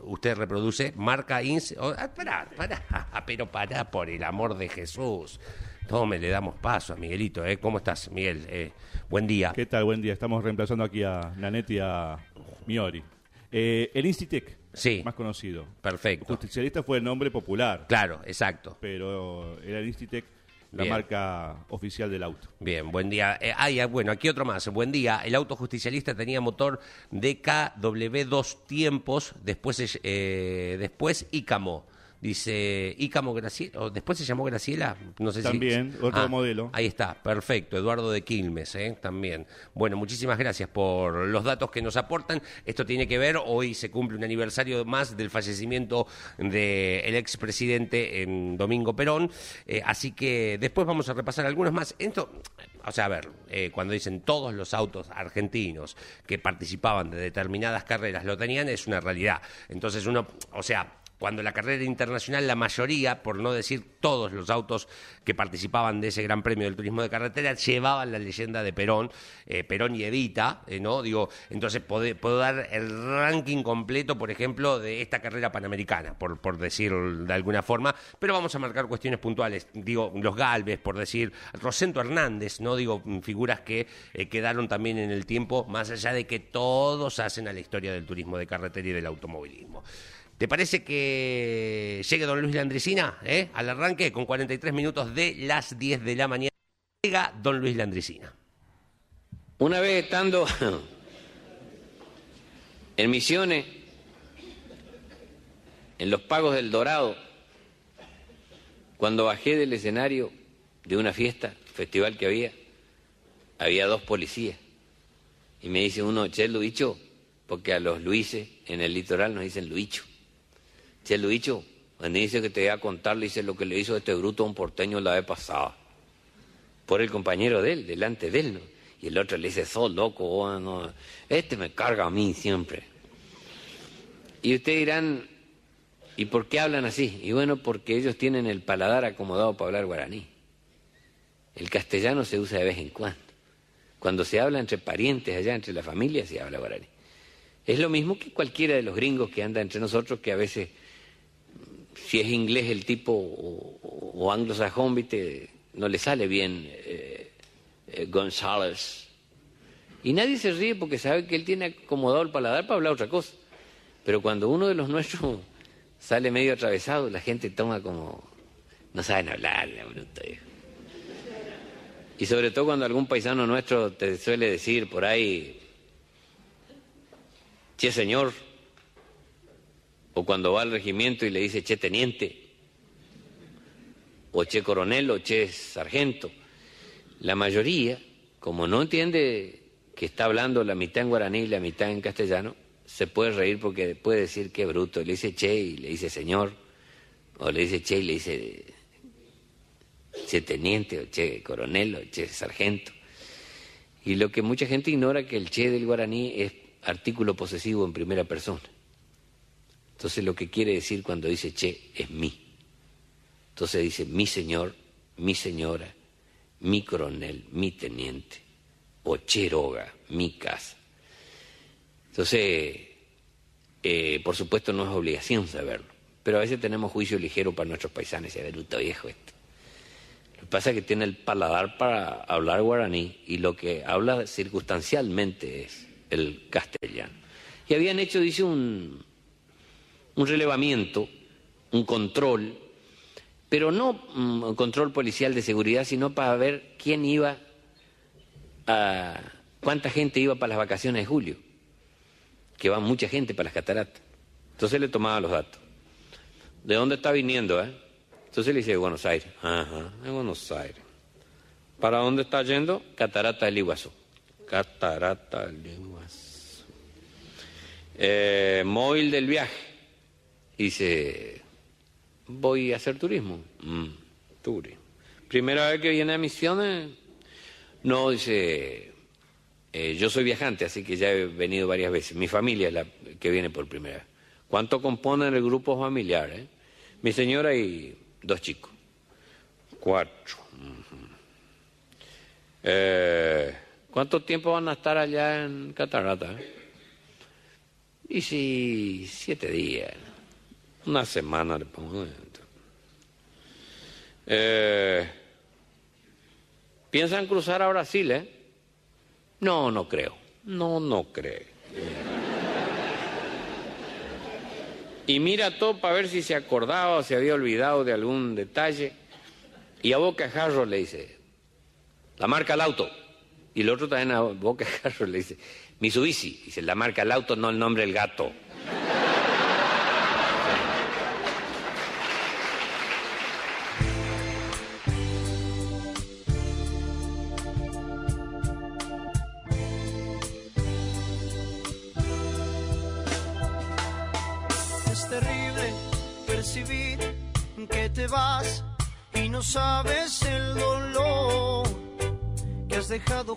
Usted reproduce marca INS. oh, ah, pará, pará, pero pará, por el amor de Jesús. Tome, le damos paso a Miguelito. ¿eh? ¿Cómo estás, Miguel? Eh, buen día. ¿Qué tal? Buen día. Estamos reemplazando aquí a Nanette y a Miori. Eh, el Incitec, Sí. más conocido. Perfecto. Justicialista fue el nombre popular, Claro, exacto. pero era el Incitec la Bien. marca oficial del auto. Bien, buen día. Eh, ah, ya, bueno, aquí otro más. Buen día. El auto justicialista tenía motor DKW dos tiempos, después, eh, después Ícamo. Dice Ícamo Graciela, o después se llamó Graciela, no sé si- También, otro modelo. Ahí está, perfecto, Eduardo de Quilmes, ¿eh? también. Bueno, muchísimas gracias por los datos que nos aportan. Esto tiene que ver, hoy se cumple un aniversario más del fallecimiento del expresidente en Domingo Perón, eh, así que después vamos a repasar algunos más. Esto, o sea, a ver, eh, cuando dicen todos los autos argentinos que participaban de determinadas carreras lo tenían, es una realidad. Entonces uno, o sea cuando la carrera internacional, la mayoría, por no decir todos los autos que participaban de ese Gran Premio del Turismo de Carretera, llevaban la leyenda de Perón, eh, Perón y Evita, eh, ¿no? Digo, entonces puedo, dar el ranking completo, por ejemplo, de esta carrera panamericana, por, decir de alguna forma, pero vamos a marcar cuestiones puntuales. Digo, los Galvez, por decir, Rosendo Hernández, ¿no? Digo, figuras que eh, quedaron también en el tiempo, más allá de que todos hacen a la historia del turismo de carretera y del automovilismo. ¿Te parece que llegue don Luis Landricina eh? al arranque con 43 minutos de las 10 de la mañana? Llega don Luis Landricina. Una vez estando en Misiones, en los Pagos del Dorado, cuando bajé del escenario de una fiesta, festival que había, había dos policías. Y me dice uno, che, Luicho, porque a los Luises en el litoral nos dicen Luicho. Che, Luicho, cuando dice que te voy a contar, le dice lo que le hizo este bruto a un porteño la vez pasada. Por el compañero de él, delante de él, ¿no? Y el otro le dice, sos loco, vos, no. este me carga a mí siempre. Y ustedes dirán, ¿y por qué hablan así? Y bueno, porque ellos tienen el paladar acomodado para hablar guaraní. El castellano se usa de vez en cuando. Cuando se habla entre parientes allá, entre la familia, se habla guaraní. Es lo mismo que cualquiera de los gringos que anda entre nosotros, que a veces, si es inglés el tipo o, anglosajón, ¿viste? no le sale bien eh, eh, González. Y nadie se ríe porque sabe que él tiene acomodado el paladar para hablar otra cosa. Pero cuando uno de los nuestros sale medio atravesado, la gente toma como... No saben hablar, la. Y sobre todo cuando algún paisano nuestro te suele decir por ahí, che señor, o cuando va al regimiento y le dice che teniente, o che coronel, o che sargento. La mayoría, como no entiende que está hablando la mitad en guaraní y la mitad en castellano, se puede reír porque puede decir que bruto. Le dice che y le dice señor, o le dice che y le dice che teniente, o che coronel, o che sargento. Y lo que mucha gente ignora que el che del guaraní es artículo posesivo en primera persona. Entonces lo que quiere decir cuando dice che es mí. Entonces dice mi señor, mi señora, mi coronel, mi teniente, o cheroga, mi casa. Entonces, eh, por supuesto no es obligación saberlo, pero a veces tenemos juicio ligero para nuestros paisanos y a ver, bruto viejo esto. Lo que pasa es que tiene el paladar para hablar guaraní y lo que habla circunstancialmente es el castellano. Y habían hecho, dice, un, un relevamiento, un control, pero no mm, un control policial de seguridad, sino para ver quién iba a... cuánta gente iba para las vacaciones de julio, que va mucha gente para las cataratas. Entonces le tomaba los datos. ¿De dónde está viniendo, eh? Entonces le dice, Buenos Aires. Ajá, de Buenos Aires. ¿Para dónde está yendo? Catarata del Iguazú. Catarata del Iguazú. Eh, móvil del viaje. Dice, voy a hacer turismo. Mm, turismo. Primera vez que viene a misiones. No, dice, eh, yo soy viajante, así que ya he venido varias veces. Mi familia es la que viene por primera vez. ¿Cuánto componen el grupo familiar? eh? Mi señora y dos chicos. Cuatro. Ujú. Eh, ¿Cuánto tiempo van a estar allá en Catarata? Y si siete días, una semana le pongo. Eh, ¿Piensan cruzar a Brasil, eh? No, no creo. No, no creo. Y mira todo para ver si se acordaba o se había olvidado de algún detalle. Y a boca jarro le dice, la marca al auto. Y el otro también a boca jarro le dice, Mitsubishi. Dice, la marca al auto, no el nombre del gato.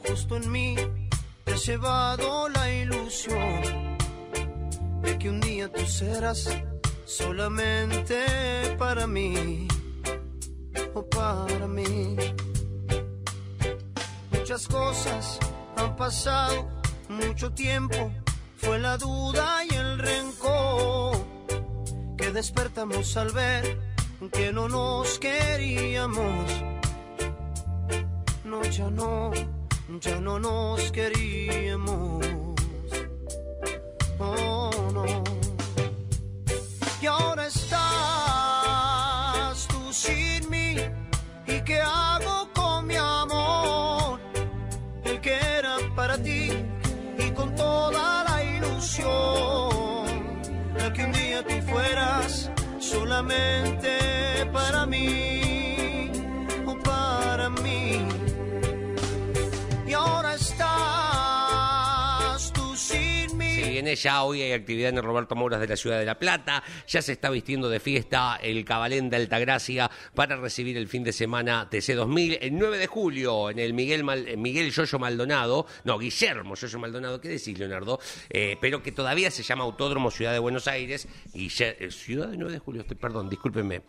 Justo en mí. Te has llevado la ilusión de que un día tú serás solamente para mí o para mí. Muchas cosas han pasado, mucho tiempo, fue la duda y el rencor que despertamos al ver que no nos queríamos. No, ya no, ya no nos queríamos. Oh, no. Y ahora estás tú sin mí. ¿Y qué hago con mi amor? El que era para ti y con toda la ilusión. La que un día tú fueras solamente para mí ya hoy hay actividad en el Roberto Mouras de la ciudad de La Plata. Ya se está vistiendo de fiesta el Cabalén de Altagracia para recibir el fin de semana TC2000. El 9 de julio en el Miguel, Mal- eh, Miguel Yoyo Maldonado, no, Guillermo Yoyo Maldonado, ¿qué decís, Leonardo? Eh, pero que todavía se llama Autódromo Ciudad de Buenos Aires. Y eh, Ciudad de 9 de julio, estoy- perdón, discúlpenme.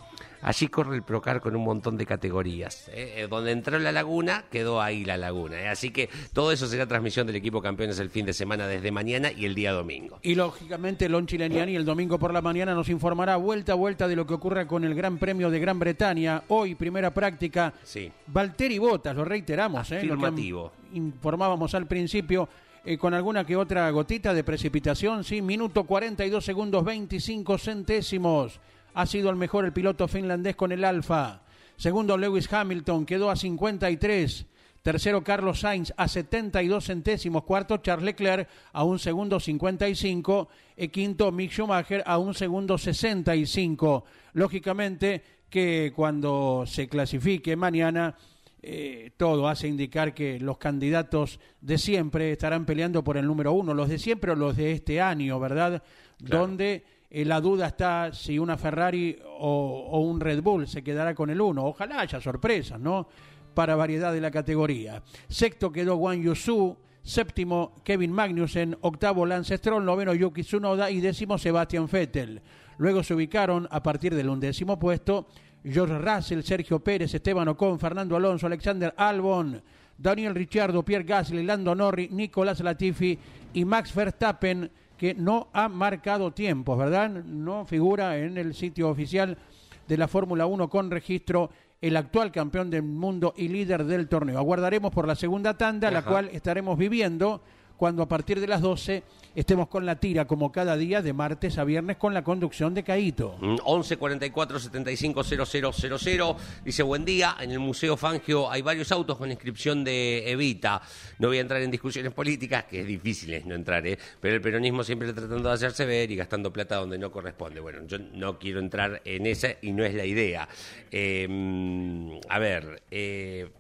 Allí corre el Procar con un montón de categorías. donde entró la laguna, quedó ahí la laguna. Así que todo eso será transmisión del equipo campeones el fin de semana desde mañana y el día domingo. Y lógicamente Lon Chileniani el domingo por la mañana nos informará vuelta a vuelta de lo que ocurra con el Gran Premio de Gran Bretaña. Hoy, primera práctica. Sí. Valtteri Bottas, lo reiteramos, ¿eh? Lo que Afirmativo. informábamos al principio. eh, con alguna que otra gotita de precipitación, sí, minuto 42 segundos 25 centésimos. Ha sido el mejor el piloto finlandés con el Alfa. Segundo Lewis Hamilton quedó a 53. Tercero Carlos Sainz a 72 centésimos. Cuarto Charles Leclerc a un segundo 55. Y quinto Mick Schumacher a un segundo 65. Lógicamente que cuando se clasifique mañana eh, todo hace indicar que los candidatos de siempre estarán peleando por el número uno, los de siempre o los de este año, ¿verdad? Donde eh, la duda está si una Ferrari o, o un Red Bull se quedará con el uno. Ojalá haya sorpresas, ¿no? Para variedad de la categoría. Sexto quedó Wang Yusu. Séptimo, Kevin Magnussen. Octavo, Lance Stroll. Noveno, Yuki Tsunoda. Y décimo, Sebastian Vettel. Luego se ubicaron a partir del undécimo puesto George Russell, Sergio Pérez, Esteban Ocon, Fernando Alonso, Alexander Albon, Daniel Ricciardo, Pierre Gasly, Lando Norris, Nicolás Latifi y Max Verstappen, que no ha marcado tiempos, ¿verdad? No figura en el sitio oficial de la Fórmula 1 con registro el actual campeón del mundo y líder del torneo. Aguardaremos por la segunda tanda, la cual estaremos viviendo cuando a partir de las 12 estemos con la tira, como cada día, de martes a viernes, con la conducción de Caito. Mm, 11 44 75 000. Dice, buen día, en el Museo Fangio hay varios autos con inscripción de Evita. No voy a entrar en discusiones políticas, que es difícil no entrar, ¿eh? pero el peronismo siempre tratando de hacerse ver y gastando plata donde no corresponde. Bueno, yo no quiero entrar en esa y no es la idea. Mm, a ver, eh,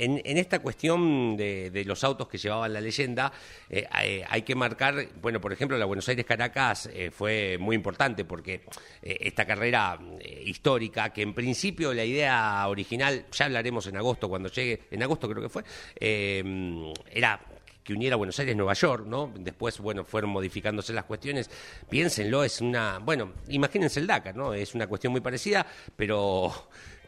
en, en esta cuestión de, los autos que llevaban la leyenda, eh, hay que marcar, bueno, por ejemplo, la Buenos Aires-Caracas eh, fue muy importante porque eh, esta carrera histórica, que en principio la idea original, ya hablaremos en agosto, cuando llegue, en agosto creo que fue, era que uniera Buenos Aires Nueva York, ¿no? Después, bueno, fueron modificándose las cuestiones. Piénsenlo, es una, bueno, imagínense el Dakar, ¿no? Es una cuestión muy parecida, pero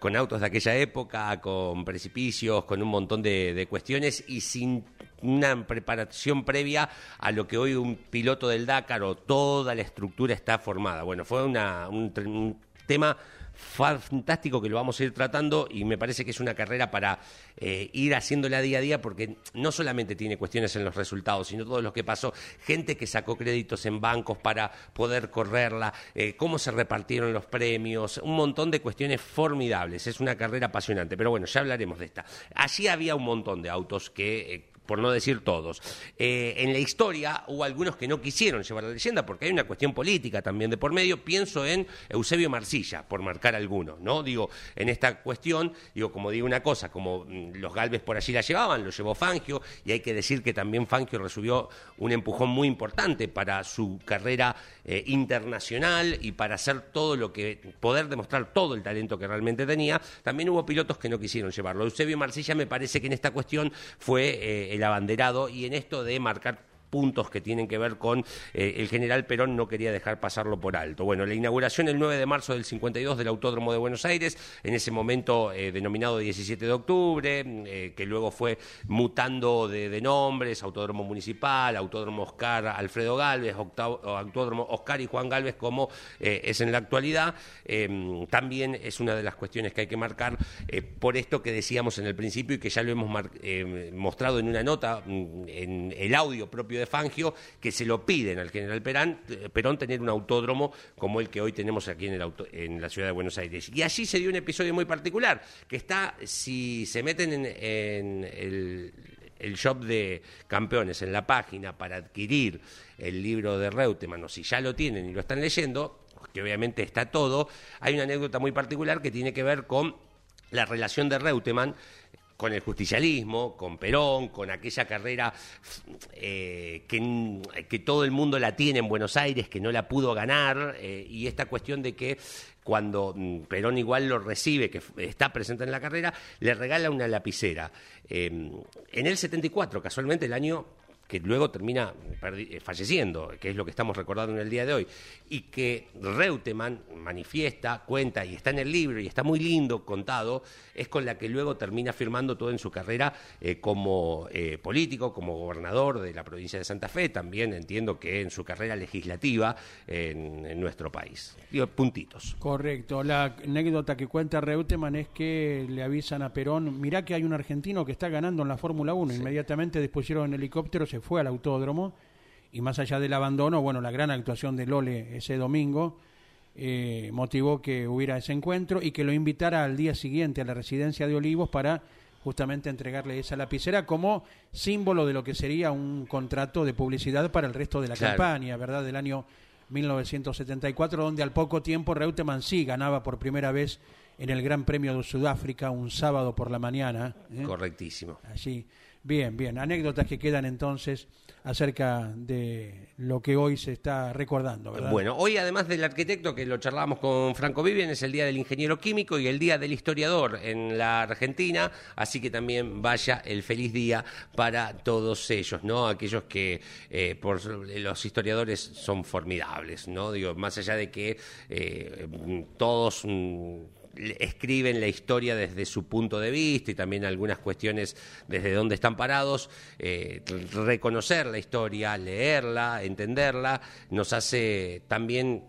con autos de aquella época, con precipicios, con un montón de, de cuestiones y sin una preparación previa a lo que hoy un piloto del Dakar o toda la estructura está formada. Bueno, fue una, un, un tema fantástico que lo vamos a ir tratando y me parece que es una carrera para eh, ir haciéndola día a día porque no solamente tiene cuestiones en los resultados, sino todo lo que pasó, gente que sacó créditos en bancos para poder correrla, eh, cómo se repartieron los premios, un montón de cuestiones formidables, es una carrera apasionante, pero bueno, ya hablaremos de esta. Allí había un montón de autos que... eh, por no decir todos. Eh, en la historia hubo algunos que no quisieron llevar la leyenda porque hay una cuestión política también de por medio. Pienso en Eusebio Marcilla, por marcar alguno, ¿no? Digo, en esta cuestión, digo, como digo una cosa, como mm, los Galvez por allí la llevaban, lo llevó Fangio, y hay que decir que también Fangio recibió un empujón muy importante para su carrera eh, internacional y para hacer todo lo que, poder demostrar todo el talento que realmente tenía. También hubo pilotos que no quisieron llevarlo. Eusebio Marcilla me parece que en esta cuestión fue eh, el abanderado y en esto de marcar puntos que tienen que ver con eh, el general Perón no quería dejar pasarlo por alto. Bueno, la inauguración el 9 de marzo del 52 del Autódromo de Buenos Aires, en ese momento eh, denominado 17 de octubre, eh, que luego fue mutando de, de nombres, Autódromo Municipal, Autódromo Oscar Alfredo Galvez, Autódromo Oscar y Juan Galvez, como es en la actualidad. Eh, también es una de las cuestiones que hay que marcar por esto que decíamos en el principio y que ya lo hemos mostrado en una nota, mm, en el audio propio de Fangio, que se lo piden al general eh, Perón tener un autódromo como el que hoy tenemos aquí en, el auto- en la ciudad de Buenos Aires. Y allí se dio un episodio muy particular, que está, si se meten en, en el el shop de campeones en la página para adquirir el libro de Reutemann, o si ya lo tienen y lo están leyendo, que obviamente está todo, hay una anécdota muy particular que tiene que ver con la relación de Reutemann con el justicialismo, con Perón, con aquella carrera eh, que, que todo el mundo la tiene en Buenos Aires, que no la pudo ganar, eh, y esta cuestión de que cuando mm, Perón igual lo recibe, que está presente en la carrera, le regala una lapicera. Eh, en el 74, casualmente el año que luego termina eh, falleciendo, que es lo que estamos recordando en el día de hoy, y que Reutemann manifiesta, cuenta, y está en el libro, y está muy lindo contado, es con la que luego termina firmando todo en su carrera eh, como eh, político, como gobernador de la provincia de Santa Fe, también entiendo que en su carrera legislativa en, en nuestro país. Digo, puntitos. Correcto. La anécdota que cuenta Reutemann es que le avisan a Perón, mirá que hay un argentino que está ganando en la Fórmula 1. Inmediatamente dispusieron en helicóptero, se fue al autódromo y más allá del abandono, bueno, la gran actuación de Lole ese domingo eh, motivó que hubiera ese encuentro y que lo invitara al día siguiente a la residencia de Olivos para justamente entregarle esa lapicera como símbolo de lo que sería un contrato de publicidad para el resto de la Claro. campaña, ¿verdad? Del año 1974, donde al poco tiempo Reutemann sí ganaba por primera vez en el Gran Premio de Sudáfrica un sábado por la mañana. ¿eh? Correctísimo. Allí. Bien, bien. Anécdotas que quedan entonces acerca de lo que hoy se está recordando, ¿verdad? Bueno, hoy además del arquitecto, que lo charlábamos con Franco Vivian, es el Día del Ingeniero Químico y el Día del Historiador en la Argentina, así que también vaya el feliz día para todos ellos, ¿no? Aquellos que eh, por los historiadores son formidables, ¿no? Digo, más allá de que eh, todos... mm, escriben la historia desde su punto de vista y también algunas cuestiones desde dónde están parados. eh, reconocer la historia, leerla, entenderla, nos hace también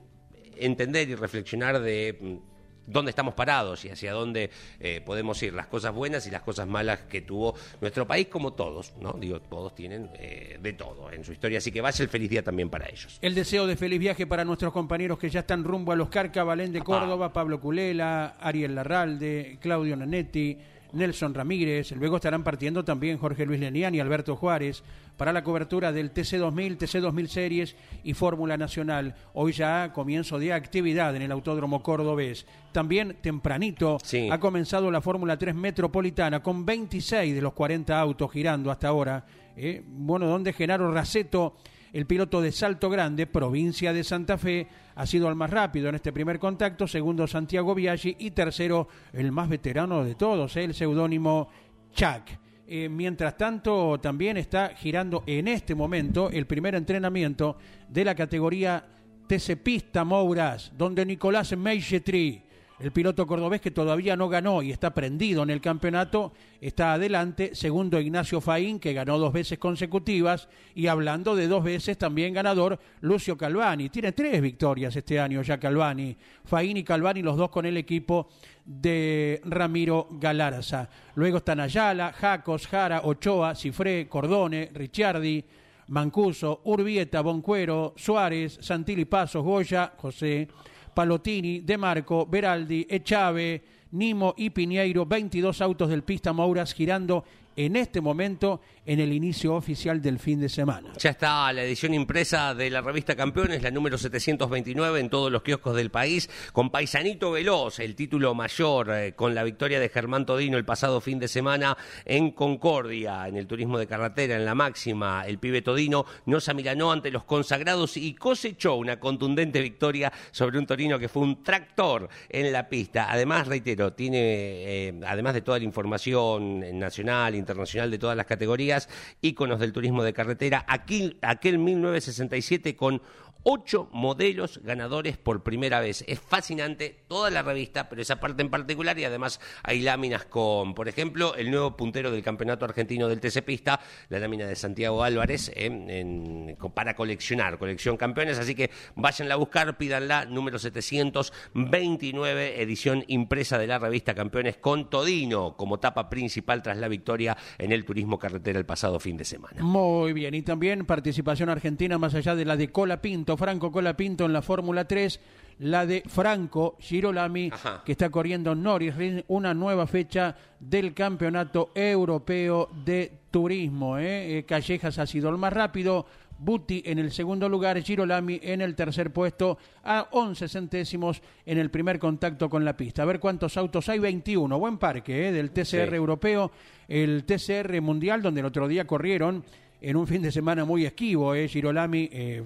entender y reflexionar de mm, dónde estamos parados y hacia dónde eh, podemos ir, las cosas buenas y las cosas malas que tuvo nuestro país, como todos, ¿no? Digo, todos tienen eh, de todo en su historia, así que vaya el feliz día también para ellos. El deseo de feliz viaje para nuestros compañeros que ya están rumbo a los Carca, Valén de Córdoba, Pablo Culela, Ariel Larralde, Claudio Nanetti, Nelson Ramírez. Luego estarán partiendo también Jorge Luis Lenián y Alberto Juárez para la cobertura del TC2000, TC2000 Series y Fórmula Nacional. Hoy ya comienzo de actividad en el Autódromo Cordobés. También tempranito Sí. ha comenzado la Fórmula 3 Metropolitana con 26 de los 40 autos girando hasta ahora. ¿eh? Bueno, donde Genaro Raceto el piloto de Salto Grande, provincia de Santa Fe, ha sido el más rápido en este primer contacto, segundo Santiago Biaggi y tercero el más veterano de todos, el seudónimo Chuck. Eh, mientras tanto, también está girando en este momento el primer entrenamiento de la categoría TC Pista Mouras, donde Nicolás Meichetri, el piloto cordobés que todavía no ganó y está prendido en el campeonato, está adelante. Segundo, Ignacio Faín, que ganó dos veces consecutivas. Y hablando de dos veces, también ganador, Lucio Calvani. Tiene tres victorias este año ya Calvani. Faín y Calvani, los dos con el equipo de Ramiro Galarza. Luego están Ayala, Jacos, Jara, Ochoa, Cifré, Cordone, Ricciardi. Mancuso, Urbieta, Boncuero, Suárez, Santilli Pasos, Goya, José, Palotini, De Marco, Beraldi, Echave, Nimo y Piñeiro, 22 autos del Pista Mouras girando en este momento en el inicio oficial del fin de semana. Ya está la edición impresa de la revista Campeones, la número 729 en todos los kioscos del país, con Paisanito Veloz, el título mayor, eh, con la victoria de Germán Todino el pasado fin de semana en Concordia, en el turismo de carretera, en la máxima. El pibe Todino no se amilanó ante los consagrados y cosechó una contundente victoria sobre un Torino que fue un tractor en la pista. Además, reitero, tiene, eh, además de toda la información nacional, internacional de todas las categorías, íconos del turismo de carretera, aquí, aquel 1967 con ocho modelos ganadores por primera vez. Es fascinante toda la revista, pero esa parte en particular y además hay láminas con, por ejemplo, el nuevo puntero del Campeonato Argentino del TC Pista, la lámina de Santiago Álvarez, eh, para coleccionar, colección campeones, así que váyanla a buscar, pídanla, número 729, edición impresa de la revista Campeones con Todino como tapa principal tras la victoria en el turismo carretera el pasado fin de semana. Muy bien, y también participación argentina más allá de la de Cola Pinto, Franco Cola Pinto en la Fórmula 3, la de Franco Girolami, Ajá. que está corriendo en Norris Ring, una nueva fecha del Campeonato Europeo de Turismo. ¿eh? Eh, Callejas ha sido el más rápido. Buti en el segundo lugar, Girolami en el tercer puesto, a 11 centésimos en el primer contacto con la pista. A ver cuántos autos hay, 21. Buen parque ¿eh? del TCR Sí. europeo, el TCR mundial, donde el otro día corrieron en un fin de semana muy esquivo, ¿eh? Girolami, eh,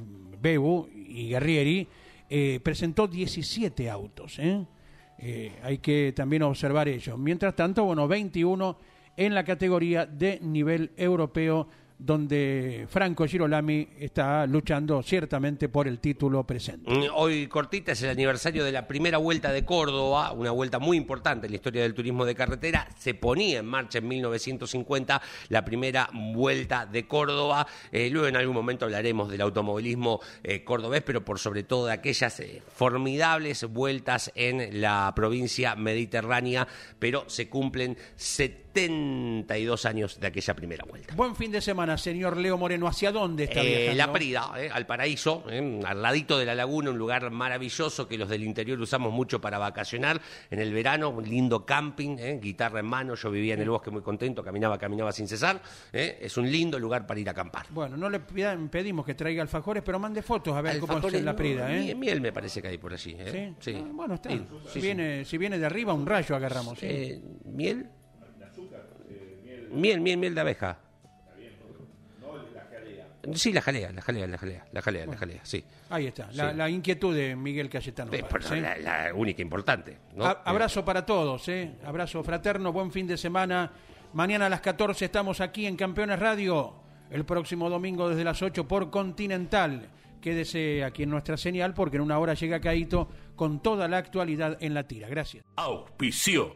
Bebu y Guerrieri, eh, presentó 17 autos. ¿eh? Eh, hay que también observar ello. Mientras tanto, bueno, 21 en la categoría de nivel europeo, donde Franco Girolami está luchando ciertamente por el título presente. Mm, Hoy cortita es el aniversario de la primera vuelta de Córdoba, una vuelta muy importante en la historia del turismo de carretera. Se ponía en marcha en 1950 la primera vuelta de Córdoba. Eh, luego en algún momento hablaremos del automovilismo eh, cordobés, pero por sobre todo de aquellas eh, formidables vueltas en la provincia mediterránea, pero se cumplen 72 años de aquella primera vuelta. Buen fin de semana, señor Leo Moreno. ¿Hacia dónde está Eh, viajando? la Prida, eh, al paraíso, eh, al ladito de la laguna, un lugar maravilloso que los del interior usamos mucho para vacacionar. En el verano, un lindo camping, eh, guitarra en mano. Yo vivía en el bosque muy contento, caminaba, caminaba sin cesar. eh. Es un lindo lugar para ir a acampar. Bueno, no le pedimos que traiga alfajores, pero mande fotos a ver cómo es en la no, Prida. ¿eh? miel- me parece que hay por allí. eh. ¿Sí? Sí. Ah, Bueno, está. Sí, si, sí, viene, si viene de arriba, un rayo agarramos. Eh, ¿Miel? Miel, miel, miel de abeja. Sí, la jalea, la jalea, la jalea, la jalea, la jalea, sí. Ahí está, la, Sí. la inquietud de Miguel Cayetano. Eh, pero ¿eh? la, la única importante. ¿no? A- abrazo para todos, ¿eh? abrazo fraterno, buen fin de semana. Mañana a las 14 estamos aquí en Campeones Radio. El próximo domingo desde las 8 por Continental. Quédese aquí en nuestra señal porque en una hora llega Caito con toda la actualidad en la tira. Gracias. Auspició